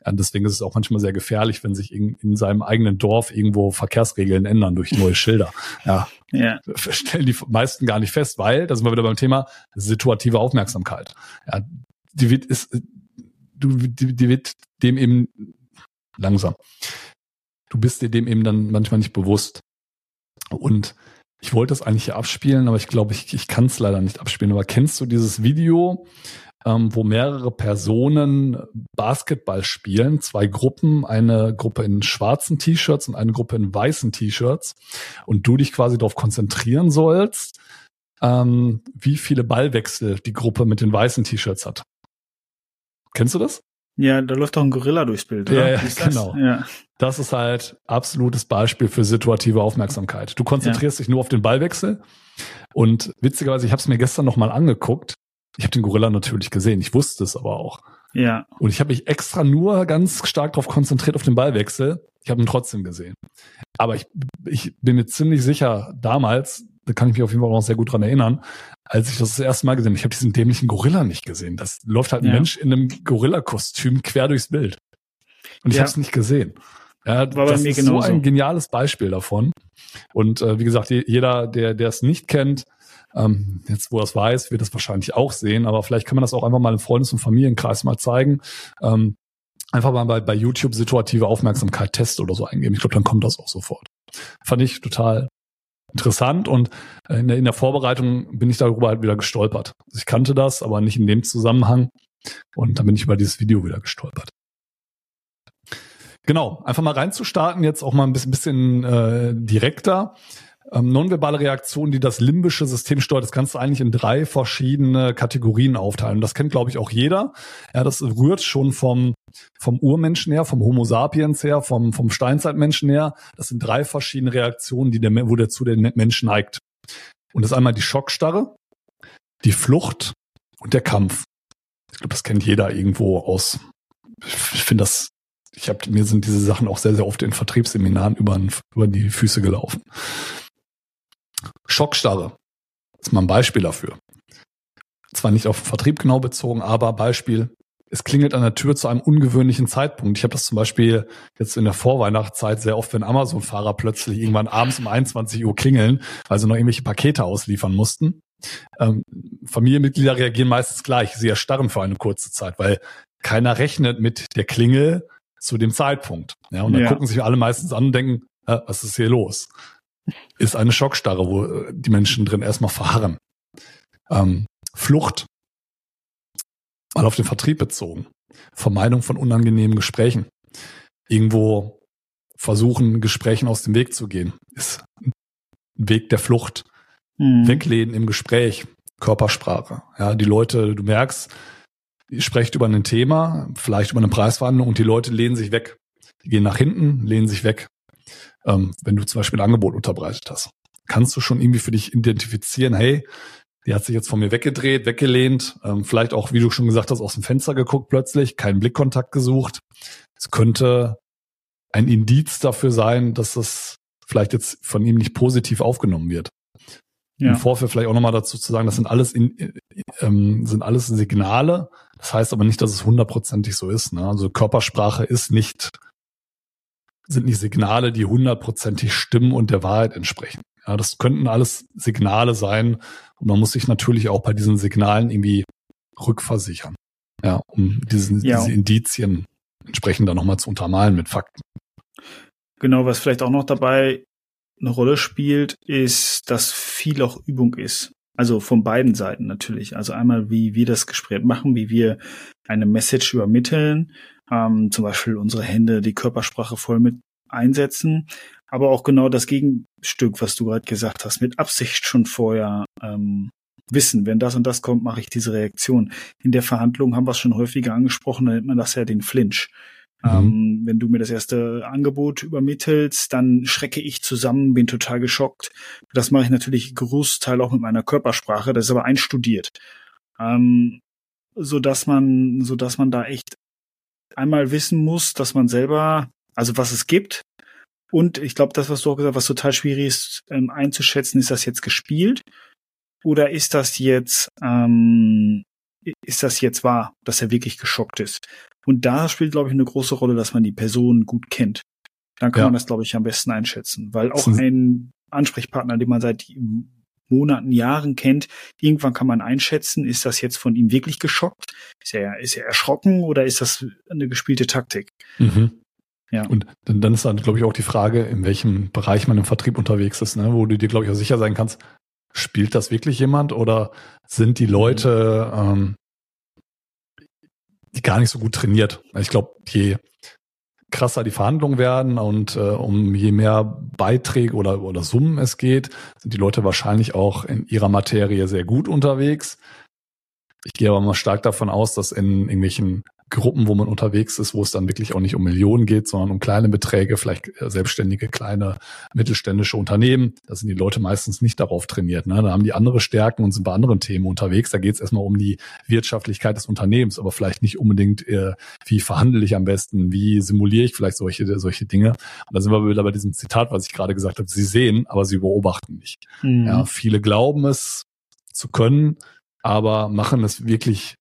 Ja, deswegen ist es auch manchmal sehr gefährlich, wenn sich in, in, seinem eigenen Dorf irgendwo Verkehrsregeln ändern durch neue Schilder. Ja, ja. Stellen die meisten gar nicht fest, weil, da sind wir wieder beim Thema situative Aufmerksamkeit. Ja, die wird, ist, du, die, die wird dem eben langsam. Du bist dir dem eben dann manchmal nicht bewusst. Und ich wollte das eigentlich hier abspielen, aber ich glaube, ich, ich kann es leider nicht abspielen. Aber kennst du dieses Video, ähm, wo mehrere Personen Basketball spielen, zwei Gruppen, eine Gruppe in schwarzen T-Shirts und eine Gruppe in weißen T-Shirts und du dich quasi darauf konzentrieren sollst, ähm, wie viele Ballwechsel die Gruppe mit den weißen T-Shirts hat. Kennst du das? Ja, da läuft doch ein Gorilla durchs Bild, oder? Ja, ja genau. Ja. Das ist halt absolutes Beispiel für situative Aufmerksamkeit. Du konzentrierst ja. dich nur auf den Ballwechsel und witzigerweise, ich habe es mir gestern noch mal angeguckt ich habe den Gorilla natürlich gesehen, ich wusste es aber auch. Ja. Und ich habe mich extra nur ganz stark darauf konzentriert auf den Ballwechsel. Ich habe ihn trotzdem gesehen. Aber ich, ich bin mir ziemlich sicher, damals, da kann ich mich auf jeden Fall noch sehr gut dran erinnern, als ich das das erste Mal gesehen habe, ich habe diesen dämlichen Gorilla nicht gesehen. Das läuft halt ein ja. Mensch in einem Gorilla-Kostüm quer durchs Bild. Und ich ja. habe es nicht gesehen. Ja, War das ist genauso. so ein geniales Beispiel davon. Und äh, wie gesagt, jeder, der der es nicht kennt, ähm, jetzt, wo er es weiß, wird es wahrscheinlich auch sehen, aber vielleicht kann man das auch einfach mal im Freundes- und Familienkreis mal zeigen. Ähm, einfach mal bei, bei YouTube situative Aufmerksamkeit Test oder so eingeben. Ich glaube, dann kommt das auch sofort. Fand ich total interessant und in der, in der Vorbereitung bin ich darüber halt wieder gestolpert. Ich kannte das, aber nicht in dem Zusammenhang. Und dann bin ich über dieses Video wieder gestolpert. Genau, einfach mal reinzustarten, jetzt auch mal ein bisschen, bisschen äh, direkter. Ähm, nonverbale Reaktionen, die das limbische System steuert, das kannst du eigentlich in drei verschiedene Kategorien aufteilen. Das kennt, glaube ich, auch jeder. Ja, das rührt schon vom, vom Urmenschen her, vom Homo sapiens her, vom, vom Steinzeitmenschen her. Das sind drei verschiedene Reaktionen, die der, wo der zu den Menschen neigt. Und das ist einmal die Schockstarre, die Flucht und der Kampf. Ich glaube, das kennt jeder irgendwo aus. Ich finde das ich habe mir sind diese Sachen auch sehr sehr oft in Vertriebsseminaren über, über die Füße gelaufen. Schockstarre ist mal ein Beispiel dafür. Zwar nicht auf den Vertrieb genau bezogen, aber Beispiel, es klingelt an der Tür zu einem ungewöhnlichen Zeitpunkt. Ich habe das zum Beispiel jetzt in der Vorweihnachtszeit sehr oft, wenn Amazon-Fahrer plötzlich irgendwann abends um 21 Uhr klingeln, weil sie noch irgendwelche Pakete ausliefern mussten. Ähm, Familienmitglieder reagieren meistens gleich. Sie erstarren für eine kurze Zeit, weil keiner rechnet mit der Klingel zu dem Zeitpunkt. Ja, und dann ja. gucken sich alle meistens an und denken, äh, was ist hier los? Ist eine Schockstarre, wo äh, die Menschen drin erstmal verharren. Ähm, Flucht, mal auf den Vertrieb bezogen. Vermeidung von unangenehmen Gesprächen. Irgendwo versuchen, Gesprächen aus dem Weg zu gehen, ist ein Weg der Flucht. Mhm. Weglehnen im Gespräch, Körpersprache. Ja, die Leute, du merkst, ihr sprecht über ein Thema, vielleicht über eine Preisverhandlung und die Leute lehnen sich weg. Die gehen nach hinten, lehnen sich weg ähm, wenn du zum Beispiel ein Angebot unterbreitet hast. Kannst du schon irgendwie für dich identifizieren, hey, die hat sich jetzt von mir weggedreht, weggelehnt, ähm, vielleicht auch, wie du schon gesagt hast, aus dem Fenster geguckt plötzlich, keinen Blickkontakt gesucht. Es könnte ein Indiz dafür sein, dass das vielleicht jetzt von ihm nicht positiv aufgenommen wird. Ja. Im Vorfeld vielleicht auch nochmal dazu zu sagen, das sind alles in, ähm, sind alles Signale. Das heißt aber nicht, dass es hundertprozentig so ist. Ne? Also Körpersprache ist nicht sind nicht Signale, die hundertprozentig stimmen und der Wahrheit entsprechen. Ja, das könnten alles Signale sein und man muss sich natürlich auch bei diesen Signalen irgendwie rückversichern. Ja, um diesen, ja. diese Indizien entsprechend dann nochmal zu untermalen mit Fakten. Genau, was vielleicht auch noch dabei eine Rolle spielt, ist, dass viel auch Übung ist. Also von beiden Seiten natürlich. Also einmal, wie wir das Gespräch machen, wie wir eine Message übermitteln ähm, zum Beispiel unsere Hände, die Körpersprache voll mit einsetzen, aber auch genau das Gegenstück, was du gerade gesagt hast, mit Absicht schon vorher ähm, wissen, wenn das und das kommt, mache ich diese Reaktion. In der Verhandlung haben wir es schon häufiger angesprochen, da nennt man das ja den Flinch. Mhm. Ähm, wenn du mir das erste Angebot übermittelst, dann schrecke ich zusammen, bin total geschockt. Das mache ich natürlich Großteil auch mit meiner Körpersprache, das ist aber einstudiert. Ähm, so dass man, so dass man da echt einmal wissen muss, dass man selber, also was es gibt. Und ich glaube, das, was du auch gesagt hast, was total schwierig ist ähm, einzuschätzen, ist das jetzt gespielt oder ist das jetzt ähm, ist das jetzt wahr, dass er wirklich geschockt ist? Und da spielt, glaube ich, eine große Rolle, dass man die Person gut kennt. Dann kann ja. man das, glaube ich, am besten einschätzen, weil auch ein Ansprechpartner, den man seit Monaten, Jahren kennt, irgendwann kann man einschätzen, ist das jetzt von ihm wirklich geschockt? Ist er, ist er erschrocken oder ist das eine gespielte Taktik? Mhm. Ja. Und dann, ist dann, glaube ich, auch die Frage, in welchem Bereich man im Vertrieb unterwegs ist, ne? wo du dir, glaube ich, auch sicher sein kannst, spielt das wirklich jemand oder sind die Leute ähm, die gar nicht so gut trainiert? Ich glaube, je krasser die Verhandlungen werden und äh, um je mehr Beiträge oder, oder Summen es geht, sind die Leute wahrscheinlich auch in ihrer Materie sehr gut unterwegs. Ich gehe aber mal stark davon aus, dass in irgendwelchen Gruppen, wo man unterwegs ist, wo es dann wirklich auch nicht um Millionen geht, sondern um kleine Beträge, vielleicht äh, selbstständige, kleine, mittelständische Unternehmen. Da sind die Leute meistens nicht darauf trainiert. Ne? Da haben die andere Stärken und sind bei anderen Themen unterwegs. Da geht es erstmal um die Wirtschaftlichkeit des Unternehmens, aber vielleicht nicht unbedingt, äh, wie verhandle ich am besten, wie simuliere ich vielleicht solche, solche Dinge. Und da sind wir wieder bei diesem Zitat, was ich gerade gesagt habe. Sie sehen, aber sie beobachten nicht. Mhm. Ja, viele glauben es zu können, aber machen es wirklich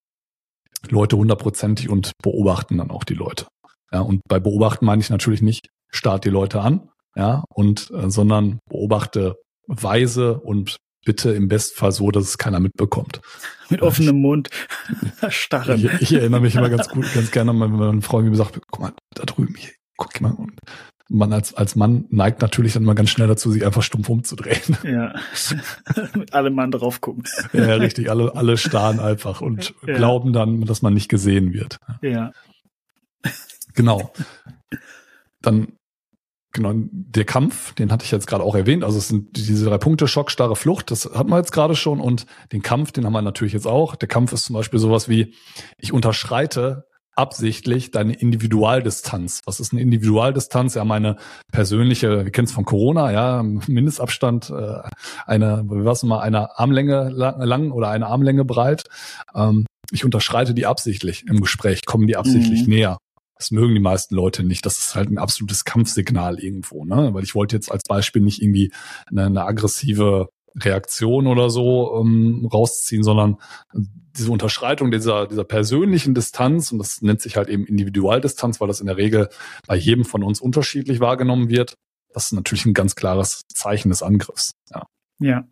Leute hundertprozentig und beobachten dann auch die Leute. Ja, und bei beobachten meine ich natürlich nicht, start die Leute an, ja, und äh, sondern beobachte weise und bitte im Bestfall so, dass es keiner mitbekommt. Mit offenem Mund starren. Ich, ich, erinnere mich immer ganz gut, ganz gerne, wenn meine Frau mir sagt, guck mal, da drüben hier, guck mal. Und man als, als Mann neigt natürlich dann mal ganz schnell dazu, sich einfach stumpf umzudrehen. Ja. Mit allem Mann drauf gucken. Ja, richtig. Alle, alle starren einfach und ja. glauben dann, dass man nicht gesehen wird. Ja. Genau. Dann, genau, der Kampf, den hatte ich jetzt gerade auch erwähnt. Also es sind diese drei Punkte, Schock, starre Flucht, das hatten wir jetzt gerade schon. Und den Kampf, den haben wir natürlich jetzt auch. Der Kampf ist zum Beispiel sowas wie, ich unterschreite absichtlich deine Individualdistanz. Was ist eine Individualdistanz? Ja, meine persönliche, wir kennen es von Corona, ja, Mindestabstand, äh, eine, war's mal, eine Armlänge lang, lang oder eine Armlänge breit. Ähm, ich unterschreite die absichtlich im Gespräch, kommen die absichtlich mhm. näher. Das mögen die meisten Leute nicht. Das ist halt ein absolutes Kampfsignal irgendwo, ne? Weil ich wollte jetzt als Beispiel nicht irgendwie eine, eine aggressive Reaktion oder so ähm, rausziehen, sondern diese Unterschreitung dieser, dieser persönlichen Distanz, und das nennt sich halt eben Individualdistanz, weil das in der Regel bei jedem von uns unterschiedlich wahrgenommen wird, das ist natürlich ein ganz klares Zeichen des Angriffs. Ja. ja.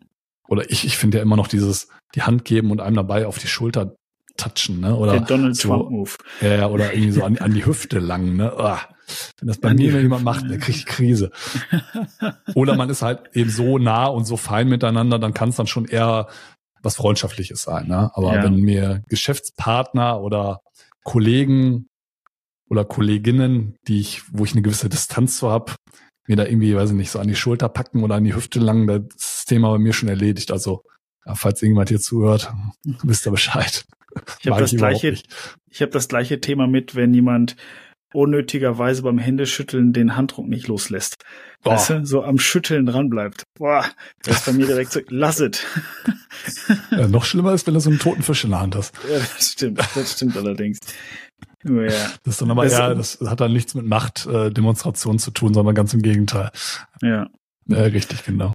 Oder ich, ich finde ja immer noch dieses, die Hand geben und einem dabei auf die Schulter touchen, ne? Oder der Donald so, Trump Move. Ja, oder irgendwie so an, an die Hüfte lang, ne? Ah, wenn das bei an mir jemand macht, der kriegt Krise. oder man ist halt eben so nah und so fein miteinander, dann kann es dann schon eher was Freundschaftliches sein. Ne? Aber ja. wenn mir Geschäftspartner oder Kollegen oder Kolleginnen, die ich, wo ich eine gewisse Distanz zu habe, mir da irgendwie, weiß ich nicht, so an die Schulter packen oder an die Hüfte lang, das, das Thema bei mir schon erledigt. Also, falls irgendjemand hier zuhört, wisst ihr Bescheid. Ich habe das gleiche, ich habe das gleiche Thema mit, wenn jemand unnötigerweise beim Händeschütteln den Handdruck nicht loslässt. Boah. Weißt du, so am Schütteln dran bleibt. Boah, das ist bei mir direkt so, lass es. Ja, noch schlimmer ist, wenn du so einen toten Fisch in der Hand hast. Ja, das stimmt, das stimmt allerdings. Ja. Das ist dann aber das eher, das hat dann nichts mit Machtdemonstration äh, zu tun, sondern ganz im Gegenteil. Ja. Ja, richtig, genau.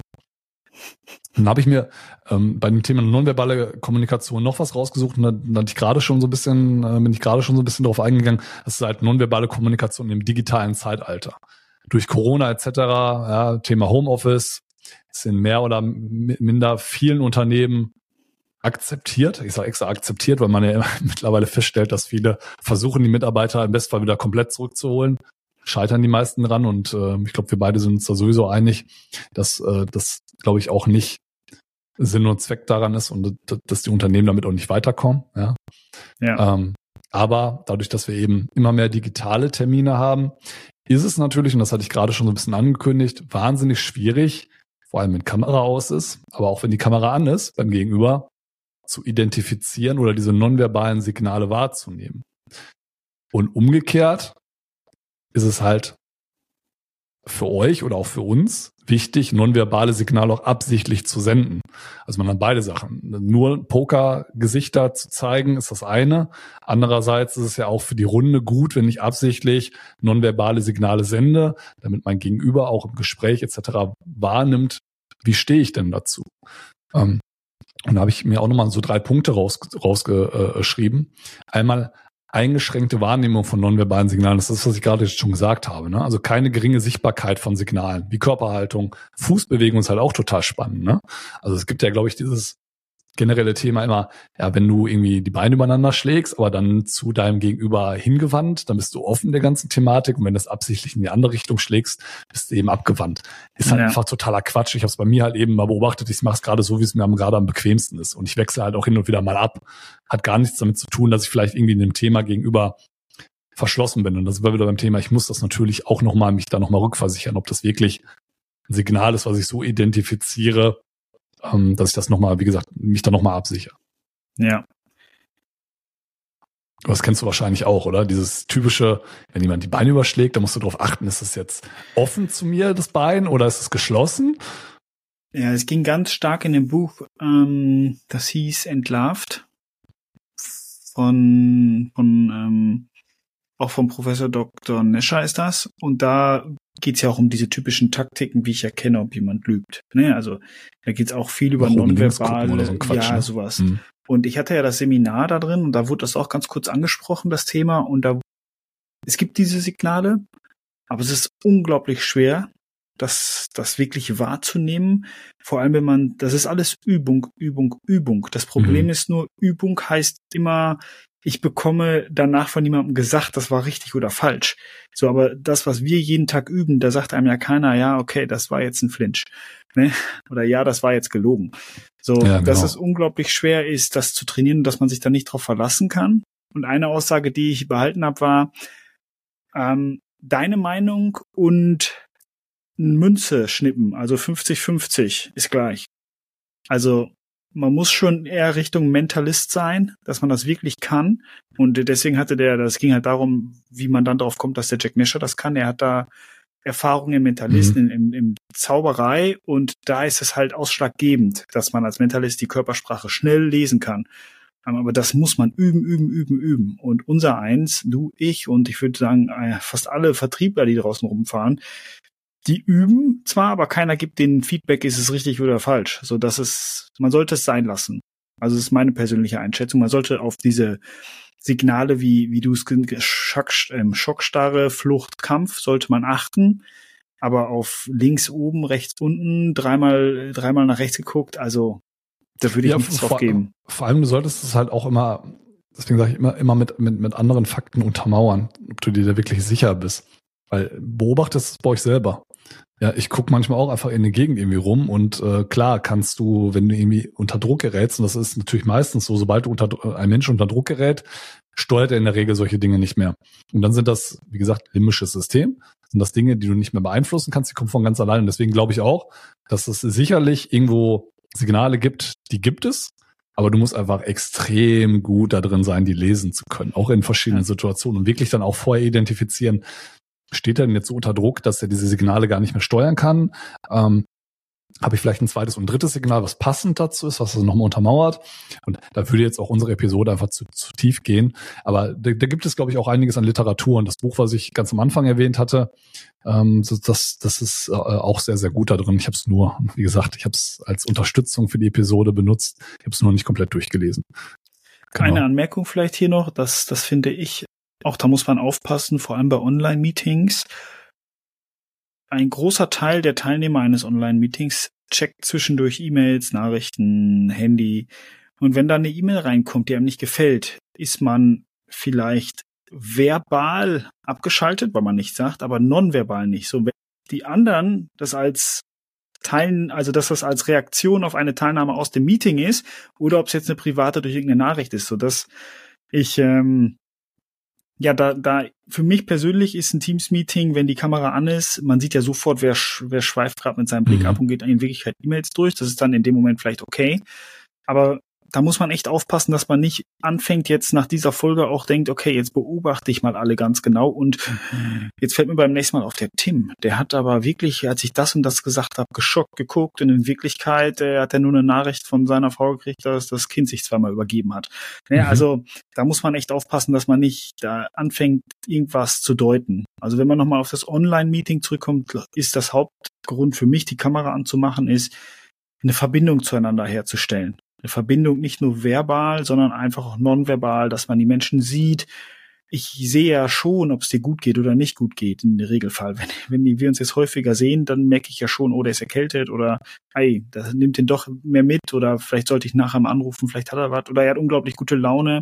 Dann habe ich mir ähm, bei dem Thema nonverbale Kommunikation noch was rausgesucht und dann, dann hatte ich gerade schon so ein bisschen, äh, bin ich gerade schon so ein bisschen darauf eingegangen, das ist halt nonverbale Kommunikation im digitalen Zeitalter. Durch Corona etc., ja, Thema Homeoffice, sind mehr oder minder vielen Unternehmen akzeptiert. Ich sage extra akzeptiert, weil man ja mittlerweile feststellt, dass viele versuchen, die Mitarbeiter im Bestfall wieder komplett zurückzuholen. Scheitern die meisten dran und äh, ich glaube, wir beide sind uns da sowieso einig, dass äh, das, glaube ich, auch nicht Sinn und Zweck daran ist und dass die Unternehmen damit auch nicht weiterkommen. Ja. ja. Ähm, aber dadurch, dass wir eben immer mehr digitale Termine haben, ist es natürlich, und das hatte ich gerade schon so ein bisschen angekündigt, wahnsinnig schwierig, vor allem wenn Kamera aus ist, aber auch wenn die Kamera an ist beim Gegenüber, zu identifizieren oder diese nonverbalen Signale wahrzunehmen. Und umgekehrt ist es halt für euch oder auch für uns wichtig, nonverbale Signale auch absichtlich zu senden. Also man hat beide Sachen. Nur Pokergesichter zu zeigen, ist das eine. Andererseits ist es ja auch für die Runde gut, wenn ich absichtlich nonverbale Signale sende, damit mein Gegenüber auch im Gespräch etc. wahrnimmt, wie stehe ich denn dazu. Ähm, und da habe ich mir auch nochmal so drei Punkte rausgeschrieben. Einmal eingeschränkte Wahrnehmung von nonverbalen Signalen. Das ist, was ich gerade schon gesagt habe. Ne? Also keine geringe Sichtbarkeit von Signalen, wie Körperhaltung. Fußbewegung ist halt auch total spannend. Ne? Also es gibt ja, glaube ich, dieses generelle Thema immer, ja, wenn du irgendwie die Beine übereinander schlägst, aber dann zu deinem Gegenüber hingewandt, dann bist du offen der ganzen Thematik und wenn du es absichtlich in die andere Richtung schlägst, bist du eben abgewandt. Ist halt ja. einfach totaler Quatsch. Ich habe es bei mir halt eben mal beobachtet, ich mache es gerade so, wie es mir gerade am bequemsten ist und ich wechsle halt auch hin und wieder mal ab. Hat gar nichts damit zu tun, dass ich vielleicht irgendwie in dem Thema gegenüber verschlossen bin und das war wieder beim Thema, ich muss das natürlich auch nochmal, mich da nochmal rückversichern, ob das wirklich ein Signal ist, was ich so identifiziere, ähm, dass ich das nochmal, wie gesagt, mich da nochmal absichere. Ja. Das kennst du wahrscheinlich auch, oder? Dieses typische, wenn jemand die Beine überschlägt, dann musst du darauf achten, ist es jetzt offen zu mir, das Bein, oder ist es geschlossen? Ja, es ging ganz stark in dem Buch, ähm, das hieß Entlarvt von, von ähm, auch vom Professor Dr. Nescher ist das. Und da geht es ja auch um diese typischen Taktiken, wie ich erkenne, ob jemand lügt. Ne? Also da geht es auch viel über nonverbale, so Quatsch, ja, ne? sowas. Mhm. Und ich hatte ja das Seminar da drin und da wurde das auch ganz kurz angesprochen, das Thema. Und da es gibt diese Signale, aber es ist unglaublich schwer, das, das wirklich wahrzunehmen. Vor allem, wenn man, das ist alles Übung, Übung, Übung. Das Problem mhm. ist nur, Übung heißt immer, ich bekomme danach von jemandem gesagt, das war richtig oder falsch. So, aber das, was wir jeden Tag üben, da sagt einem ja keiner, ja, okay, das war jetzt ein Flinch. Ne? Oder ja, das war jetzt gelogen. So, ja, genau. dass es unglaublich schwer ist, das zu trainieren, dass man sich da nicht drauf verlassen kann. Und eine Aussage, die ich behalten habe, war, ähm, deine Meinung und Münze schnippen, also 50-50 ist gleich. Also man muss schon eher Richtung Mentalist sein, dass man das wirklich kann. Und deswegen hatte der, das ging halt darum, wie man dann darauf kommt, dass der Jack Nischer das kann. Er hat da Erfahrungen im Mentalisten, mhm. im, im Zauberei und da ist es halt ausschlaggebend, dass man als Mentalist die Körpersprache schnell lesen kann. Ähm, aber das muss man üben, üben, üben, üben. Und unser eins, du, ich und ich würde sagen, äh, fast alle Vertriebler, die draußen rumfahren, die üben zwar, aber keiner gibt denen Feedback, ist es richtig oder falsch. So dass es, man sollte es sein lassen. Also das ist meine persönliche Einschätzung. Man sollte auf diese Signale wie, wie du es Schock, ähm, Schockstarre, Flucht, Kampf sollte man achten. Aber auf links oben, rechts unten, dreimal, dreimal nach rechts geguckt, also da würde ich ja, nichts drauf geben. Vor allem, du solltest es halt auch immer, deswegen sage ich immer, immer mit, mit, mit anderen Fakten untermauern, ob du dir da wirklich sicher bist. Weil beobachtest es bei euch selber. Ja, ich guck manchmal auch einfach in der Gegend irgendwie rum und äh, klar kannst du, wenn du irgendwie unter Druck gerätst, und das ist natürlich meistens so, sobald du unter, ein Mensch unter Druck gerät, steuert er in der Regel solche Dinge nicht mehr. Und dann sind das, wie gesagt, limbisches System, sind das Dinge, die du nicht mehr beeinflussen kannst, die kommen von ganz allein. Und deswegen glaube ich auch, dass es sicherlich irgendwo Signale gibt, die gibt es, aber du musst einfach extrem gut da drin sein, die lesen zu können, auch in verschiedenen Situationen und wirklich dann auch vorher identifizieren, steht er denn jetzt so unter Druck, dass er diese Signale gar nicht mehr steuern kann? Ähm, habe ich vielleicht ein zweites und drittes Signal, was passend dazu ist, was das nochmal untermauert. Und da würde jetzt auch unsere Episode einfach zu, zu tief gehen. Aber da, da gibt es, glaube ich, auch einiges an Literatur. Und das Buch, was ich ganz am Anfang erwähnt hatte, ähm, das, das ist äh, auch sehr, sehr gut da drin. Ich habe es nur, wie gesagt, ich habe es als Unterstützung für die Episode benutzt. Ich habe es nur nicht komplett durchgelesen. Genau. Eine Anmerkung vielleicht hier noch, das, das finde ich auch da muss man aufpassen, vor allem bei Online-Meetings. Ein großer Teil der Teilnehmer eines Online-Meetings checkt zwischendurch E-Mails, Nachrichten, Handy. Und wenn da eine E-Mail reinkommt, die einem nicht gefällt, ist man vielleicht verbal abgeschaltet, weil man nichts sagt, aber nonverbal nicht. So, wenn die anderen das als Teilen, also dass das als Reaktion auf eine Teilnahme aus dem Meeting ist oder ob es jetzt eine private durch irgendeine Nachricht ist, so dass ich ähm, ja, da, da, für mich persönlich ist ein Teams-Meeting, wenn die Kamera an ist, man sieht ja sofort, wer, wer schweift gerade mit seinem Blick mhm. ab und geht in Wirklichkeit E-Mails durch. Das ist dann in dem Moment vielleicht okay. Aber da muss man echt aufpassen, dass man nicht anfängt jetzt nach dieser Folge auch denkt, okay, jetzt beobachte ich mal alle ganz genau und mhm. jetzt fällt mir beim nächsten Mal auf der Tim. Der hat aber wirklich, als ich das und das gesagt habe, geschockt geguckt und in Wirklichkeit äh, hat er nur eine Nachricht von seiner Frau gekriegt, dass das Kind sich zweimal übergeben hat. Ja, mhm. Also da muss man echt aufpassen, dass man nicht da anfängt, irgendwas zu deuten. Also wenn man nochmal auf das Online-Meeting zurückkommt, ist das Hauptgrund für mich, die Kamera anzumachen, ist, eine Verbindung zueinander herzustellen eine Verbindung nicht nur verbal, sondern einfach auch nonverbal, dass man die Menschen sieht. Ich sehe ja schon, ob es dir gut geht oder nicht gut geht, in der Regelfall. Wenn, wenn wir uns jetzt häufiger sehen, dann merke ich ja schon, oh, der ist erkältet oder, ey, das nimmt den doch mehr mit oder vielleicht sollte ich nachher mal anrufen, vielleicht hat er was oder er hat unglaublich gute Laune.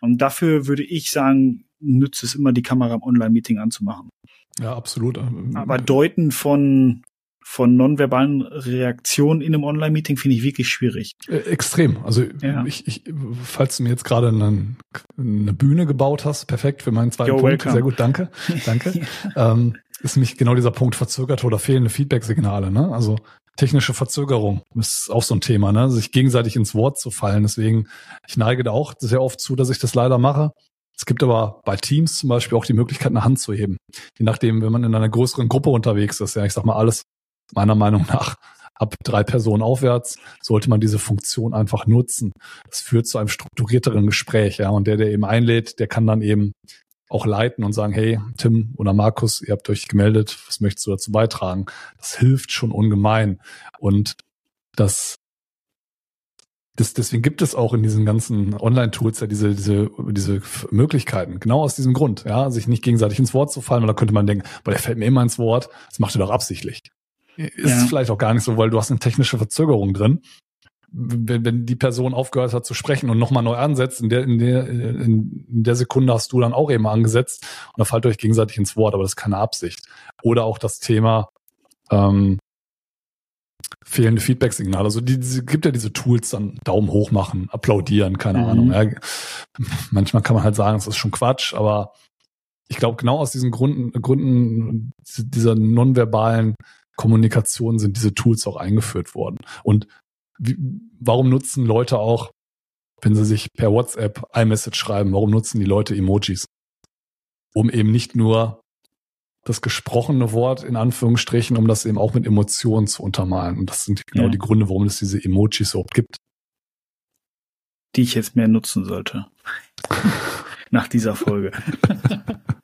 Und dafür würde ich sagen, nützt es immer, die Kamera im Online-Meeting anzumachen. Ja, absolut. Aber deuten von von nonverbalen Reaktionen in einem Online-Meeting finde ich wirklich schwierig. Äh, extrem. Also ja. ich, ich, falls du mir jetzt gerade eine, eine Bühne gebaut hast, perfekt für meinen zweiten Yo, Punkt. Welcome. Sehr gut, danke. Danke. ja. ähm, ist nämlich genau dieser Punkt verzögerte oder fehlende Feedback-Signale. Ne? Also technische Verzögerung ist auch so ein Thema, ne? sich gegenseitig ins Wort zu fallen. Deswegen, ich neige da auch sehr oft zu, dass ich das leider mache. Es gibt aber bei Teams zum Beispiel auch die Möglichkeit, eine Hand zu heben. Je nachdem, wenn man in einer größeren Gruppe unterwegs ist, ja, ich sag mal alles meiner Meinung nach ab drei Personen aufwärts sollte man diese Funktion einfach nutzen. Das führt zu einem strukturierteren Gespräch, ja. Und der, der eben einlädt, der kann dann eben auch leiten und sagen, hey, Tim oder Markus, ihr habt euch gemeldet, was möchtest du dazu beitragen? Das hilft schon ungemein. Und das, das deswegen gibt es auch in diesen ganzen Online-Tools ja diese, diese, diese Möglichkeiten. Genau aus diesem Grund, ja, sich nicht gegenseitig ins Wort zu fallen. Oder könnte man denken, boah, der fällt mir immer ins Wort. Das macht er doch absichtlich. Ist ja. vielleicht auch gar nicht so, weil du hast eine technische Verzögerung drin. Wenn, wenn die Person aufgehört hat zu sprechen und nochmal neu ansetzt, in der, in der, in, der Sekunde hast du dann auch eben angesetzt und da fallt euch gegenseitig ins Wort, aber das ist keine Absicht. Oder auch das Thema ähm, fehlende Feedback-Signale. Also die, die gibt ja diese Tools dann Daumen hoch machen, applaudieren, keine mhm. Ahnung. Ja. Manchmal kann man halt sagen, das ist schon Quatsch, aber ich glaube, genau aus diesen Gründen, Gründen dieser nonverbalen Kommunikation sind diese Tools auch eingeführt worden. Und wie, warum nutzen Leute auch, wenn sie sich per WhatsApp iMessage schreiben, warum nutzen die Leute Emojis? Um eben nicht nur das gesprochene Wort in Anführungsstrichen, um das eben auch mit Emotionen zu untermalen. Und das sind genau ja. die Gründe, warum es diese Emojis überhaupt gibt. Die ich jetzt mehr nutzen sollte. Nach dieser Folge.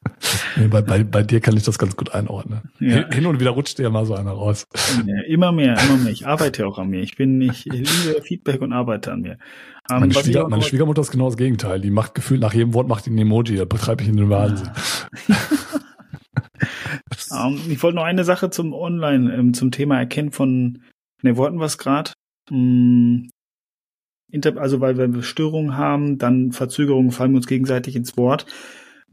Nee, bei, bei, bei dir kann ich das ganz gut einordnen. Ja. Hin und wieder rutscht dir ja mal so einer raus. Ja, immer mehr, immer mehr. Ich arbeite auch an mir. Ich bin nicht, ich liebe Feedback und arbeite an mir. Um, ähm, meine, Schwieger, meine Schwiegermutter ist genau das Gegenteil. Die macht gefühlt nach jedem Wort macht die ein Emoji. Da betreibe ich in den Wahnsinn. um, ähm, ich wollte noch eine Sache zum Online, ähm, zum Thema Erkennen von, ne, wollten wir es gerade? Hm, also weil wir Störungen haben, dann Verzögerungen fallen wir uns gegenseitig ins Wort.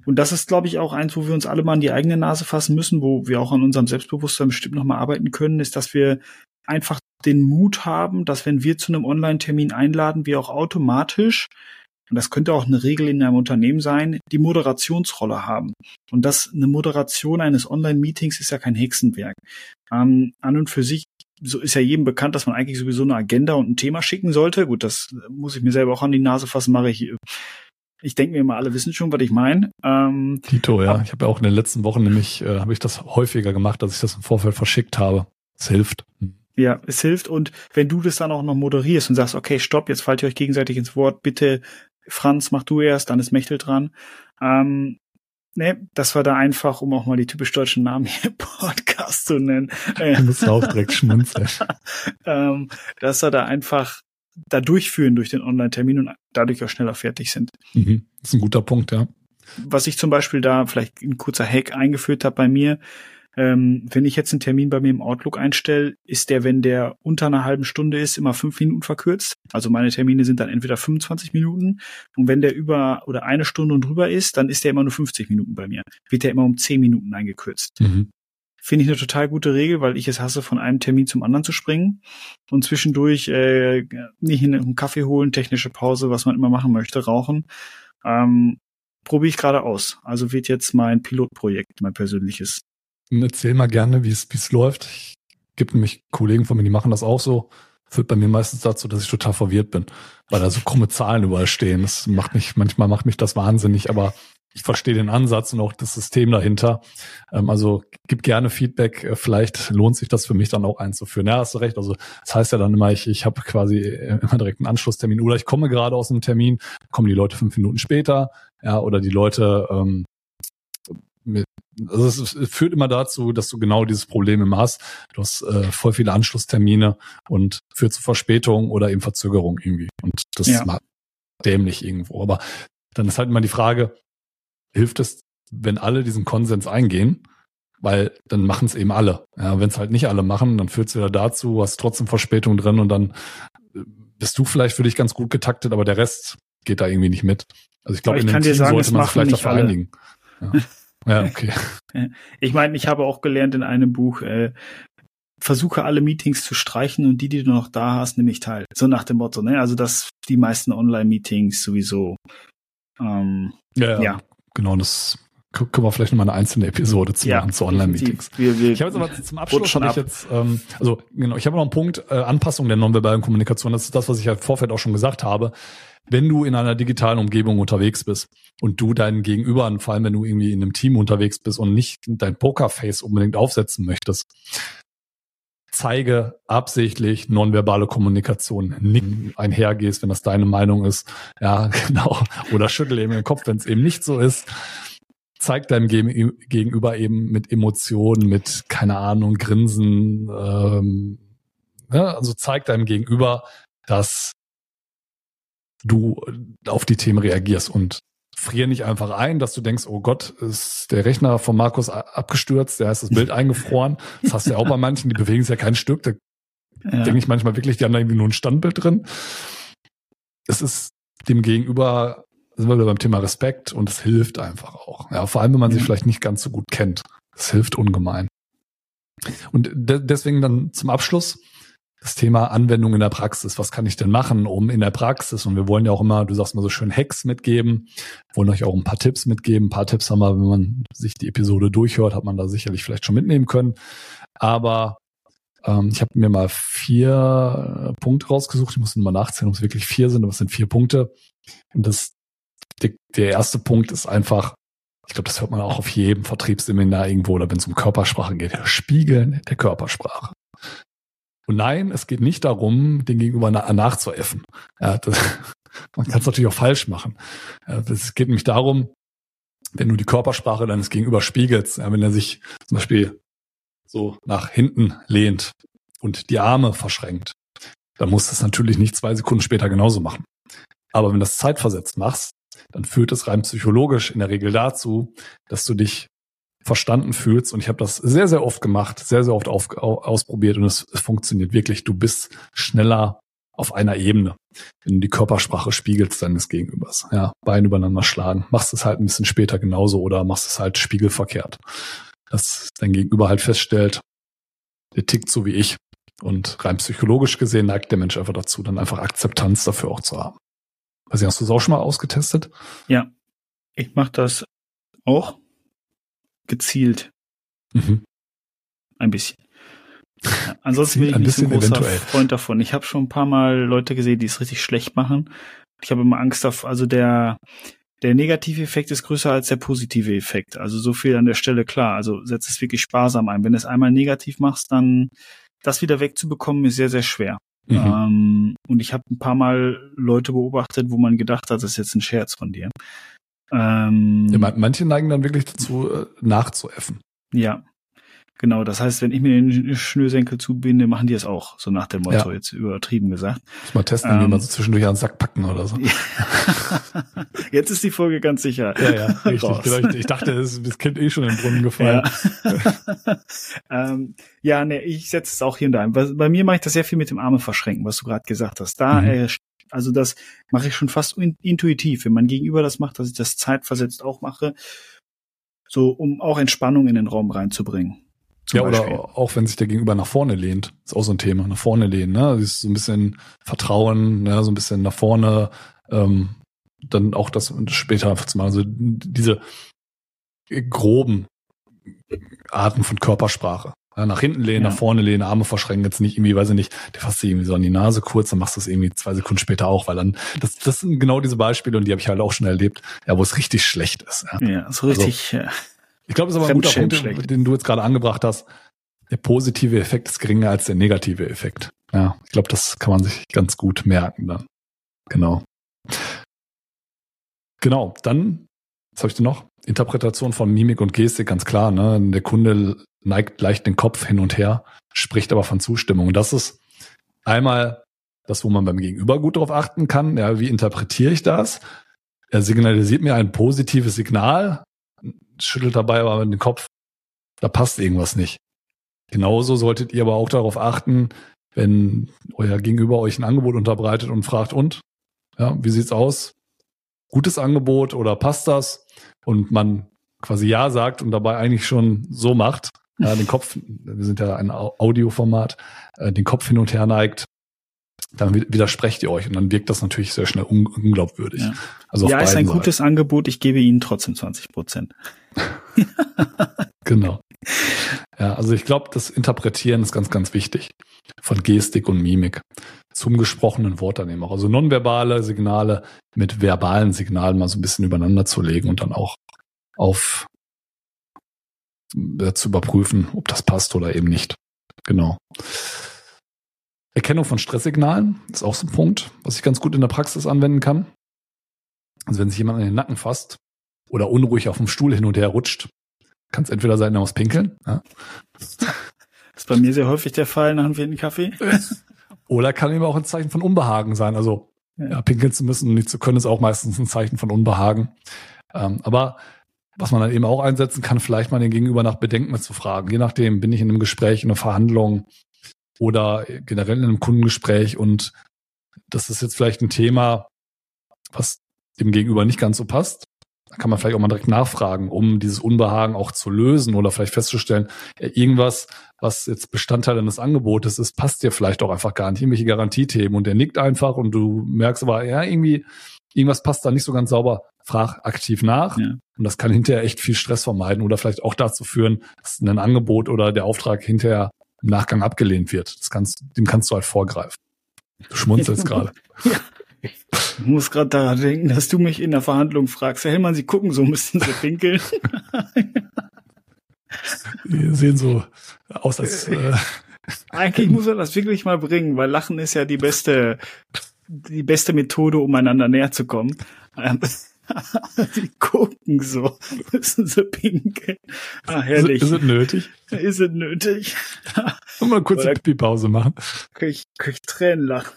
Und das ist, glaube ich, auch eins, wo wir uns alle mal an die eigene Nase fassen müssen, wo wir auch an unserem Selbstbewusstsein bestimmt nochmal arbeiten können, ist, dass wir einfach den Mut haben, dass wenn wir zu einem Online-Termin einladen, wir auch automatisch, und das könnte auch eine Regel in einem Unternehmen sein, die Moderationsrolle haben. Und das, eine Moderation eines Online-Meetings ist ja kein Hexenwerk. Ähm, an und für sich so ist ja jedem bekannt, dass man eigentlich sowieso eine Agenda und ein Thema schicken sollte. Gut, das muss ich mir selber auch an die Nase fassen, mache ich ich denke mir immer, alle wissen schon, was ich meine. Ähm, Tito, ja. Ich habe ja auch in den letzten Wochen nämlich, äh, habe ich das häufiger gemacht, dass ich das im Vorfeld verschickt habe. Es hilft. Hm. Ja, es hilft. Und wenn du das dann auch noch moderierst und sagst, okay, stopp, jetzt fallt ihr euch gegenseitig ins Wort, bitte, Franz, mach du erst, dann ist Mechtel dran. Ähm, ne, das war da einfach, um auch mal die typisch deutschen Namen hier Podcast zu nennen. Du musst auch direkt schmunzeln. ähm, dass wir da einfach da durchführen durch den Online-Termin und dadurch auch schneller fertig sind. Mhm. Das ist ein guter Punkt, ja. Was ich zum Beispiel da vielleicht ein kurzer Hack eingeführt habe bei mir, ähm, wenn ich jetzt einen Termin bei mir im Outlook einstelle, ist der, wenn der unter einer halben Stunde ist, immer fünf Minuten verkürzt. Also meine Termine sind dann entweder 25 Minuten und wenn der über oder eine Stunde und drüber ist, dann ist der immer nur 50 Minuten bei mir. Wird der immer um 10 Minuten eingekürzt. Mhm. Finde ich eine total gute Regel, weil ich es hasse, von einem Termin zum anderen zu springen und zwischendurch äh, nicht in einen Kaffee holen, technische Pause, was man immer machen möchte, rauchen. Ähm, probiere ich gerade aus. Also wird jetzt mein Pilotprojekt, mein persönliches. Erzähl mal gerne, wie es wie es läuft. Ich gibt nämlich Kollegen von mir, die machen das auch so. führt bei mir meistens dazu, dass ich total verwirrt bin, weil da so krumme Zahlen überall stehen. Das macht mich, manchmal macht mich das wahnsinnig, aber ich verstehe den Ansatz und auch das System dahinter. Ähm, also gib gerne Feedback. Äh, vielleicht lohnt sich das für mich dann auch einzuführen. Ja, hast du recht. Also das heißt ja dann immer, ich, ich habe quasi äh, immer direkt einen Anschlusstermin oder ich komme gerade aus einem Termin, kommen die Leute fünf Minuten später, ja, oder die Leute ähm, mit, also es, führt immer dazu, dass du genau dieses Problem immer hast. Du hast äh, voll viele Anschlusstermine und führt zu Verspätung oder eben Verzögerung irgendwie. Und das ja. ist dämlich irgendwo. Aber dann ist halt immer die Frage, hilft es, wenn alle diesen Konsens eingehen, weil dann machen es eben alle. Ja, wenn es halt nicht alle machen, dann führt es wieder dazu, hast trotzdem Verspätung drin und dann äh, bist du vielleicht für dich ganz gut getaktet, aber der Rest geht da irgendwie nicht mit. Also ich glaube, in dem Team sagen, sollte man sich vielleicht dafür einigen. Ja. ja, okay. Ich meine, ich habe auch gelernt in einem Buch, äh, versuche alle Meetings zu streichen und die, die du noch da hast, nehme ich teil. So nach dem Motto, ne? Also dass die meisten Online-Meetings sowieso ähm, ja, ja. ja, Genau, das können wir vielleicht nochmal eine einzelne Episode zu ja, machen zu Online-Meetings. Ich habe jetzt aber zum Abschluss schon ich jetzt, ähm, also genau, ich habe noch einen Punkt, äh, Anpassung der nonverbalen Kommunikation. Das ist das, was ich ja im Vorfeld auch schon gesagt habe. Wenn du in einer digitalen Umgebung unterwegs bist und du deinen Gegenüber, vor allem wenn du irgendwie in einem Team unterwegs bist und nicht dein Pokerface unbedingt aufsetzen möchtest, zeige absichtlich nonverbale Kommunikation. Nicht einhergehst, wenn das deine Meinung ist. Ja, genau. Oder schüttel eben den Kopf, wenn es eben nicht so ist. Zeig deinem Gegenüber eben mit Emotionen, mit, keine Ahnung, Grinsen. Ähm, ja, also zeig deinem Gegenüber, dass du auf die Themen reagierst und frier nicht einfach ein, dass du denkst, oh Gott, ist der Rechner von Markus abgestürzt, der ist das Bild eingefroren. Das hast du ja auch bei manchen, die bewegen sich ja kein Stück. Da ja. denke ich manchmal wirklich, die haben da irgendwie nur ein Standbild drin. Es ist dem Gegenüber, sind wir wieder beim Thema Respekt und es hilft einfach auch. Ja, vor allem, wenn man sich vielleicht nicht ganz so gut kennt. Es hilft ungemein. Und de deswegen dann zum Abschluss das Thema Anwendung in der Praxis. Was kann ich denn machen, um in der Praxis? Und wir wollen ja auch immer, du sagst mal so schön Hacks mitgeben, wollen euch auch ein paar Tipps mitgeben. Ein paar Tipps haben wir, wenn man sich die Episode durchhört, hat man da sicherlich vielleicht schon mitnehmen können. Aber ähm, ich habe mir mal vier Punkte rausgesucht. Ich muss mal nachzählen, ob es wirklich vier sind, aber es sind vier Punkte. Und das, der, der erste Punkt ist einfach, ich glaube, das hört man auch auf jedem Vertriebsseminar irgendwo oder wenn es um Körpersprache geht, Spiegeln der Körpersprache. Und nein, es geht nicht darum, den Gegenüber nachzuäffen. Ja, das, man kann es natürlich auch falsch machen. Es geht nämlich darum, wenn du die Körpersprache deines Gegenüber spiegelst, ja, wenn er sich zum Beispiel so nach hinten lehnt und die Arme verschränkt, dann musst du es natürlich nicht zwei Sekunden später genauso machen. Aber wenn du das zeitversetzt machst, dann führt es rein psychologisch in der Regel dazu, dass du dich verstanden fühlst. Und ich habe das sehr, sehr oft gemacht, sehr, sehr oft auf, ausprobiert und es, es funktioniert wirklich. Du bist schneller auf einer Ebene, wenn du die Körpersprache spiegelst deines Gegenübers. Ja, Beine übereinander schlagen. Machst es halt ein bisschen später genauso oder machst es halt spiegelverkehrt. Dass dein Gegenüber halt feststellt, der tickt so wie ich. Und rein psychologisch gesehen neigt der Mensch einfach dazu, dann einfach Akzeptanz dafür auch zu haben. Also hast du es auch schon mal ausgetestet? Ja, ich mache das auch gezielt. Mhm. Ein bisschen. Ja, ansonsten bin ich nicht so ein großer eventuell. Freund davon. Ich habe schon ein paar Mal Leute gesehen, die es richtig schlecht machen. Ich habe immer Angst auf, also der der negative Effekt ist größer als der positive Effekt. Also so viel an der Stelle klar. Also setz es wirklich sparsam ein. Wenn du es einmal negativ machst, dann das wieder wegzubekommen ist sehr sehr schwer. Mhm. Ähm, und ich habe ein paar Mal Leute beobachtet, wo man gedacht hat, das ist jetzt ein Scherz von dir. Ähm, ja, manche neigen dann wirklich dazu, äh, nachzuäffen. Ja, genau. Das heißt, wenn ich mir den Schnürsenkel zubinde, machen die es auch. So nach dem Motto, ja. jetzt übertrieben gesagt. Muss mal testen, ähm, wie man so zwischendurch einen Sack packen oder so. jetzt ist die Folge ganz sicher. Ja, ja, richtig. Genau, ich dachte, das, das Kind eh schon in den Brunnen gefallen. Ja, ähm, ja ne, ich setze es auch hier und da ein. Bei mir mache ich das sehr viel mit dem Arme verschränken, was du gerade gesagt hast. Da mhm. äh, also das mache ich schon fast intuitiv, wenn mein Gegenüber das macht, dass ich das zeitversetzt auch mache, so um auch Entspannung in den Raum reinzubringen. Ja, Beispiel. oder auch wenn sich der Gegenüber nach vorne lehnt, ist auch so ein Thema, nach vorne lehnen, ne? Das ist so ein bisschen Vertrauen, ne? so ein bisschen nach vorne, ähm, dann auch das später zu machen. Also diese groben Arten von Körpersprache. Ja, nach hinten lehnen, Ja. nach vorne lehnen, Arme verschränken, jetzt nicht irgendwie, weiß ich nicht, der fasst sich irgendwie so an die Nase kurz, dann machst du es irgendwie zwei Sekunden später auch, weil dann, das, das sind genau diese Beispiele und die habe ich halt auch schon erlebt, ja, wo es richtig schlecht ist. Ja. Ja, so richtig. äh, Ich glaube, das ist aber ein guter Punkt, Fremdschämen-schlecht. den du jetzt gerade angebracht hast. Der positive Effekt ist geringer als der negative Effekt. Ja, ich glaube, das kann man sich ganz gut merken dann. Genau. Genau, dann, was habe ich denn noch? Interpretation von Mimik und Gestik, ganz klar. Ne? Der Kunde neigt leicht den Kopf hin und her, spricht aber von Zustimmung. Und das ist einmal das, wo man beim Gegenüber gut darauf achten kann. Ja, wie interpretiere ich das? Er signalisiert mir ein positives Signal, schüttelt dabei aber den Kopf, da passt irgendwas nicht. Genauso solltet ihr aber auch darauf achten, wenn euer Gegenüber euch ein Angebot unterbreitet und fragt, und? Ja, wie sieht's aus? Gutes Angebot oder passt das? Und man quasi Ja sagt und dabei eigentlich schon so macht, ja, den Kopf, wir sind ja ein Au- Audioformat, äh, den Kopf hin und her neigt, dann wi- widersprecht ihr euch und dann wirkt das natürlich sehr schnell un unglaubwürdig. Ja. Also ja, ist ein beiden gutes Angebot. Ich gebe Ihnen trotzdem 20 Prozent. Genau. Ja, also ich glaube, das Interpretieren ist ganz, ganz wichtig von Gestik und Mimik zum gesprochenen Wort dann eben auch. Also nonverbale Signale mit verbalen Signalen mal so ein bisschen übereinander zu legen und dann auch auf äh, zu überprüfen, ob das passt oder eben nicht. Genau. Erkennung von Stresssignalen ist auch so ein Punkt, was ich ganz gut in der Praxis anwenden kann. Also wenn sich jemand an den Nacken fasst oder unruhig auf dem Stuhl hin und her rutscht, kann es entweder sein, er muss pinkeln, ja, Das ist bei mir sehr häufig der Fall nach einem vierten Kaffee. oder kann eben auch ein Zeichen von Unbehagen sein. Also Ja. ja, pinkeln zu müssen und nicht zu können, ist auch meistens ein Zeichen von Unbehagen. Ähm, aber was man dann eben auch einsetzen kann, vielleicht mal den Gegenüber nach Bedenken zu fragen. Je nachdem, bin ich in einem Gespräch, in einer Verhandlung oder generell in einem Kundengespräch und das ist jetzt vielleicht ein Thema, was dem Gegenüber nicht ganz so passt. Da kann man vielleicht auch mal direkt nachfragen, um dieses Unbehagen auch zu lösen oder vielleicht festzustellen, irgendwas, was jetzt Bestandteil eines Angebotes ist, passt dir vielleicht auch einfach gar nicht. Irgendwelche Garantiethemen und der nickt einfach und du merkst aber, ja, irgendwie, irgendwas passt da nicht so ganz sauber. Frag aktiv nach. Ja. Und das kann hinterher echt viel Stress vermeiden oder vielleicht auch dazu führen, dass ein Angebot oder der Auftrag hinterher im Nachgang abgelehnt wird. Das kannst, dem kannst du halt vorgreifen. Du schmunzelst gerade. Ich muss gerade daran denken, dass du mich in der Verhandlung fragst, Herr Hellmann, Sie gucken so, müssen Sie pinkeln. Die sehen so aus, als äh, Eigentlich muss man das wirklich mal bringen, weil Lachen ist ja die beste, die beste Methode, um einander näher zu kommen. Sie gucken so, müssen sie pinkeln. Ah, herrlich. ist es nötig. Ist es nötig? Und mal kurz eine Pipi-Pause machen. Krieg ich, krieg ich Tränen lachen.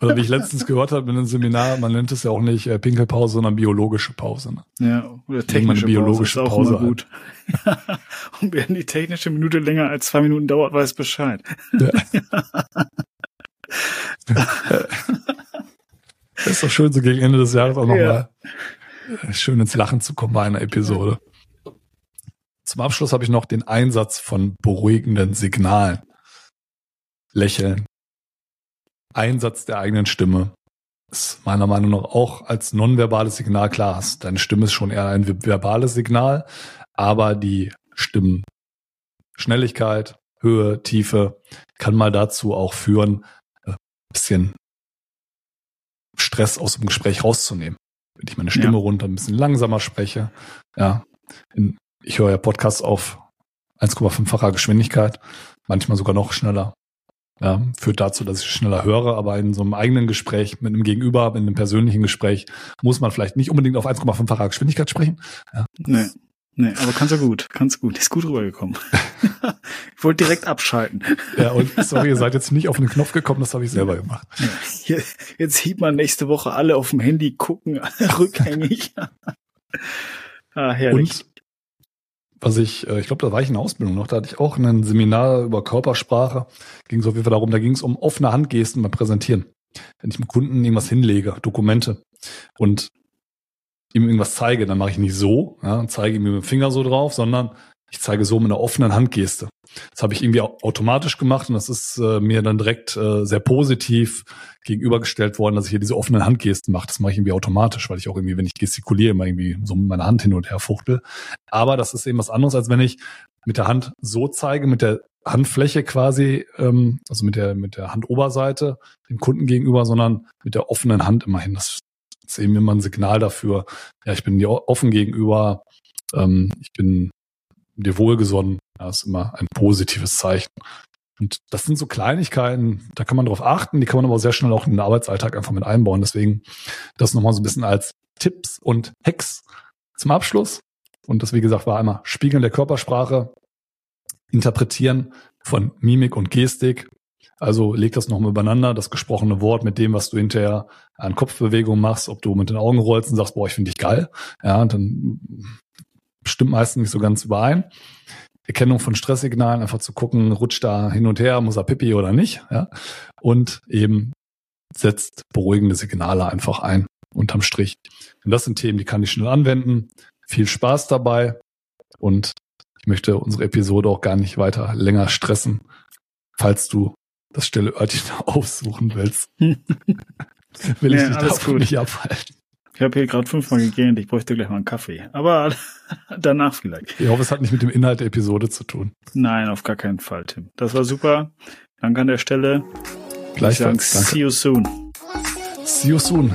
Oder wie ich letztens gehört habe in einem Seminar, man nennt es ja auch nicht äh, Pinkelpause, sondern biologische Pause. Ne? Ja, oder technische biologische Pause ist auch Pause gut. Und wenn die technische Minute länger als zwei Minuten dauert, weiß Bescheid. ist doch schön, so gegen Ende des Jahres auch Ja. Schön ins Lachen zu kommen bei einer Episode. Zum Abschluss habe ich noch den Einsatz von beruhigenden Signalen. Lächeln. Einsatz der eigenen Stimme. Ist meiner Meinung nach auch als nonverbales Signal klar. Hast. Deine Stimme ist schon eher ein verbales Signal, aber die Stimmenschnelligkeit, Höhe, Tiefe kann mal dazu auch führen, ein bisschen Stress aus dem Gespräch rauszunehmen. Wenn ich meine Stimme Ja. runter ein bisschen langsamer spreche. Ja, in, ich höre ja Podcasts auf 1,5-facher Geschwindigkeit, manchmal sogar noch schneller. Ja, führt dazu, dass ich schneller höre, aber in so einem eigenen Gespräch mit einem Gegenüber, mit einem persönlichen Gespräch, muss man vielleicht nicht unbedingt auf 1,5-facher Geschwindigkeit sprechen. Nee. Nee, aber kannst du gut, kannst gut, ist gut rübergekommen. ich wollte direkt abschalten. Ja, und sorry, ihr seid jetzt nicht auf den Knopf gekommen, das habe ich selber gemacht. Hier, jetzt sieht man nächste Woche alle auf dem Handy gucken, alle rückhängig. ah, herrlich. Und was ich, äh, ich glaube, da war ich in der Ausbildung noch, da hatte ich auch ein Seminar über Körpersprache, ging so auf jeden Fall darum, da ging es um offene Handgesten beim Präsentieren. Wenn ich dem Kunden irgendwas hinlege, Dokumente und ihm irgendwas zeige, dann mache ich nicht so, ja, und zeige ihm mit dem Finger so drauf, sondern ich zeige so mit einer offenen Handgeste. Das habe ich irgendwie au- automatisch gemacht und das ist äh, mir dann direkt äh, sehr positiv gegenübergestellt worden, dass ich hier diese offenen Handgesten mache. Das mache ich irgendwie automatisch, weil ich auch irgendwie, wenn ich gestikuliere, immer irgendwie so mit meiner Hand hin und her fuchtel. Aber das ist eben was anderes, als wenn ich mit der Hand so zeige, mit der Handfläche quasi, ähm, also mit der, mit der Handoberseite dem Kunden gegenüber, sondern mit der offenen Hand immerhin. Das ist eben immer ein Signal dafür, ja, ich bin dir offen gegenüber, ähm, ich bin dir wohlgesonnen. Ja, ist immer ein positives Zeichen. Und das sind so Kleinigkeiten, da kann man drauf achten, die kann man aber sehr schnell auch in den Arbeitsalltag einfach mit einbauen. Deswegen das nochmal so ein bisschen als Tipps und Hacks zum Abschluss. Und das, wie gesagt, war einmal Spiegeln der Körpersprache, Interpretieren von Mimik und Gestik. Also leg das nochmal übereinander, das gesprochene Wort mit dem, was du hinterher an Kopfbewegungen machst, ob du mit den Augen rollst und sagst, boah, ich finde dich geil. Ja, dann stimmt meistens nicht so ganz überein. Erkennung von Stresssignalen, einfach zu gucken, rutscht da hin und her, muss er pipi oder nicht. Ja? Und eben setzt beruhigende Signale einfach ein, unterm Strich. Und das sind Themen, die kann ich schnell anwenden. Viel Spaß dabei. Und ich möchte unsere Episode auch gar nicht weiter länger stressen, falls du das stille Örtchen aufsuchen willst. Will ich Ja, dich davon gut. nicht abhalten. Ich habe hier gerade fünfmal gegähnt, ich bräuchte gleich mal einen Kaffee. Aber danach vielleicht. Ich hoffe, es hat nicht mit dem Inhalt der Episode zu tun. Nein, auf gar keinen Fall, Tim. Das war super. Danke an der Stelle. Gleichfalls. Danke. see you soon. See you soon.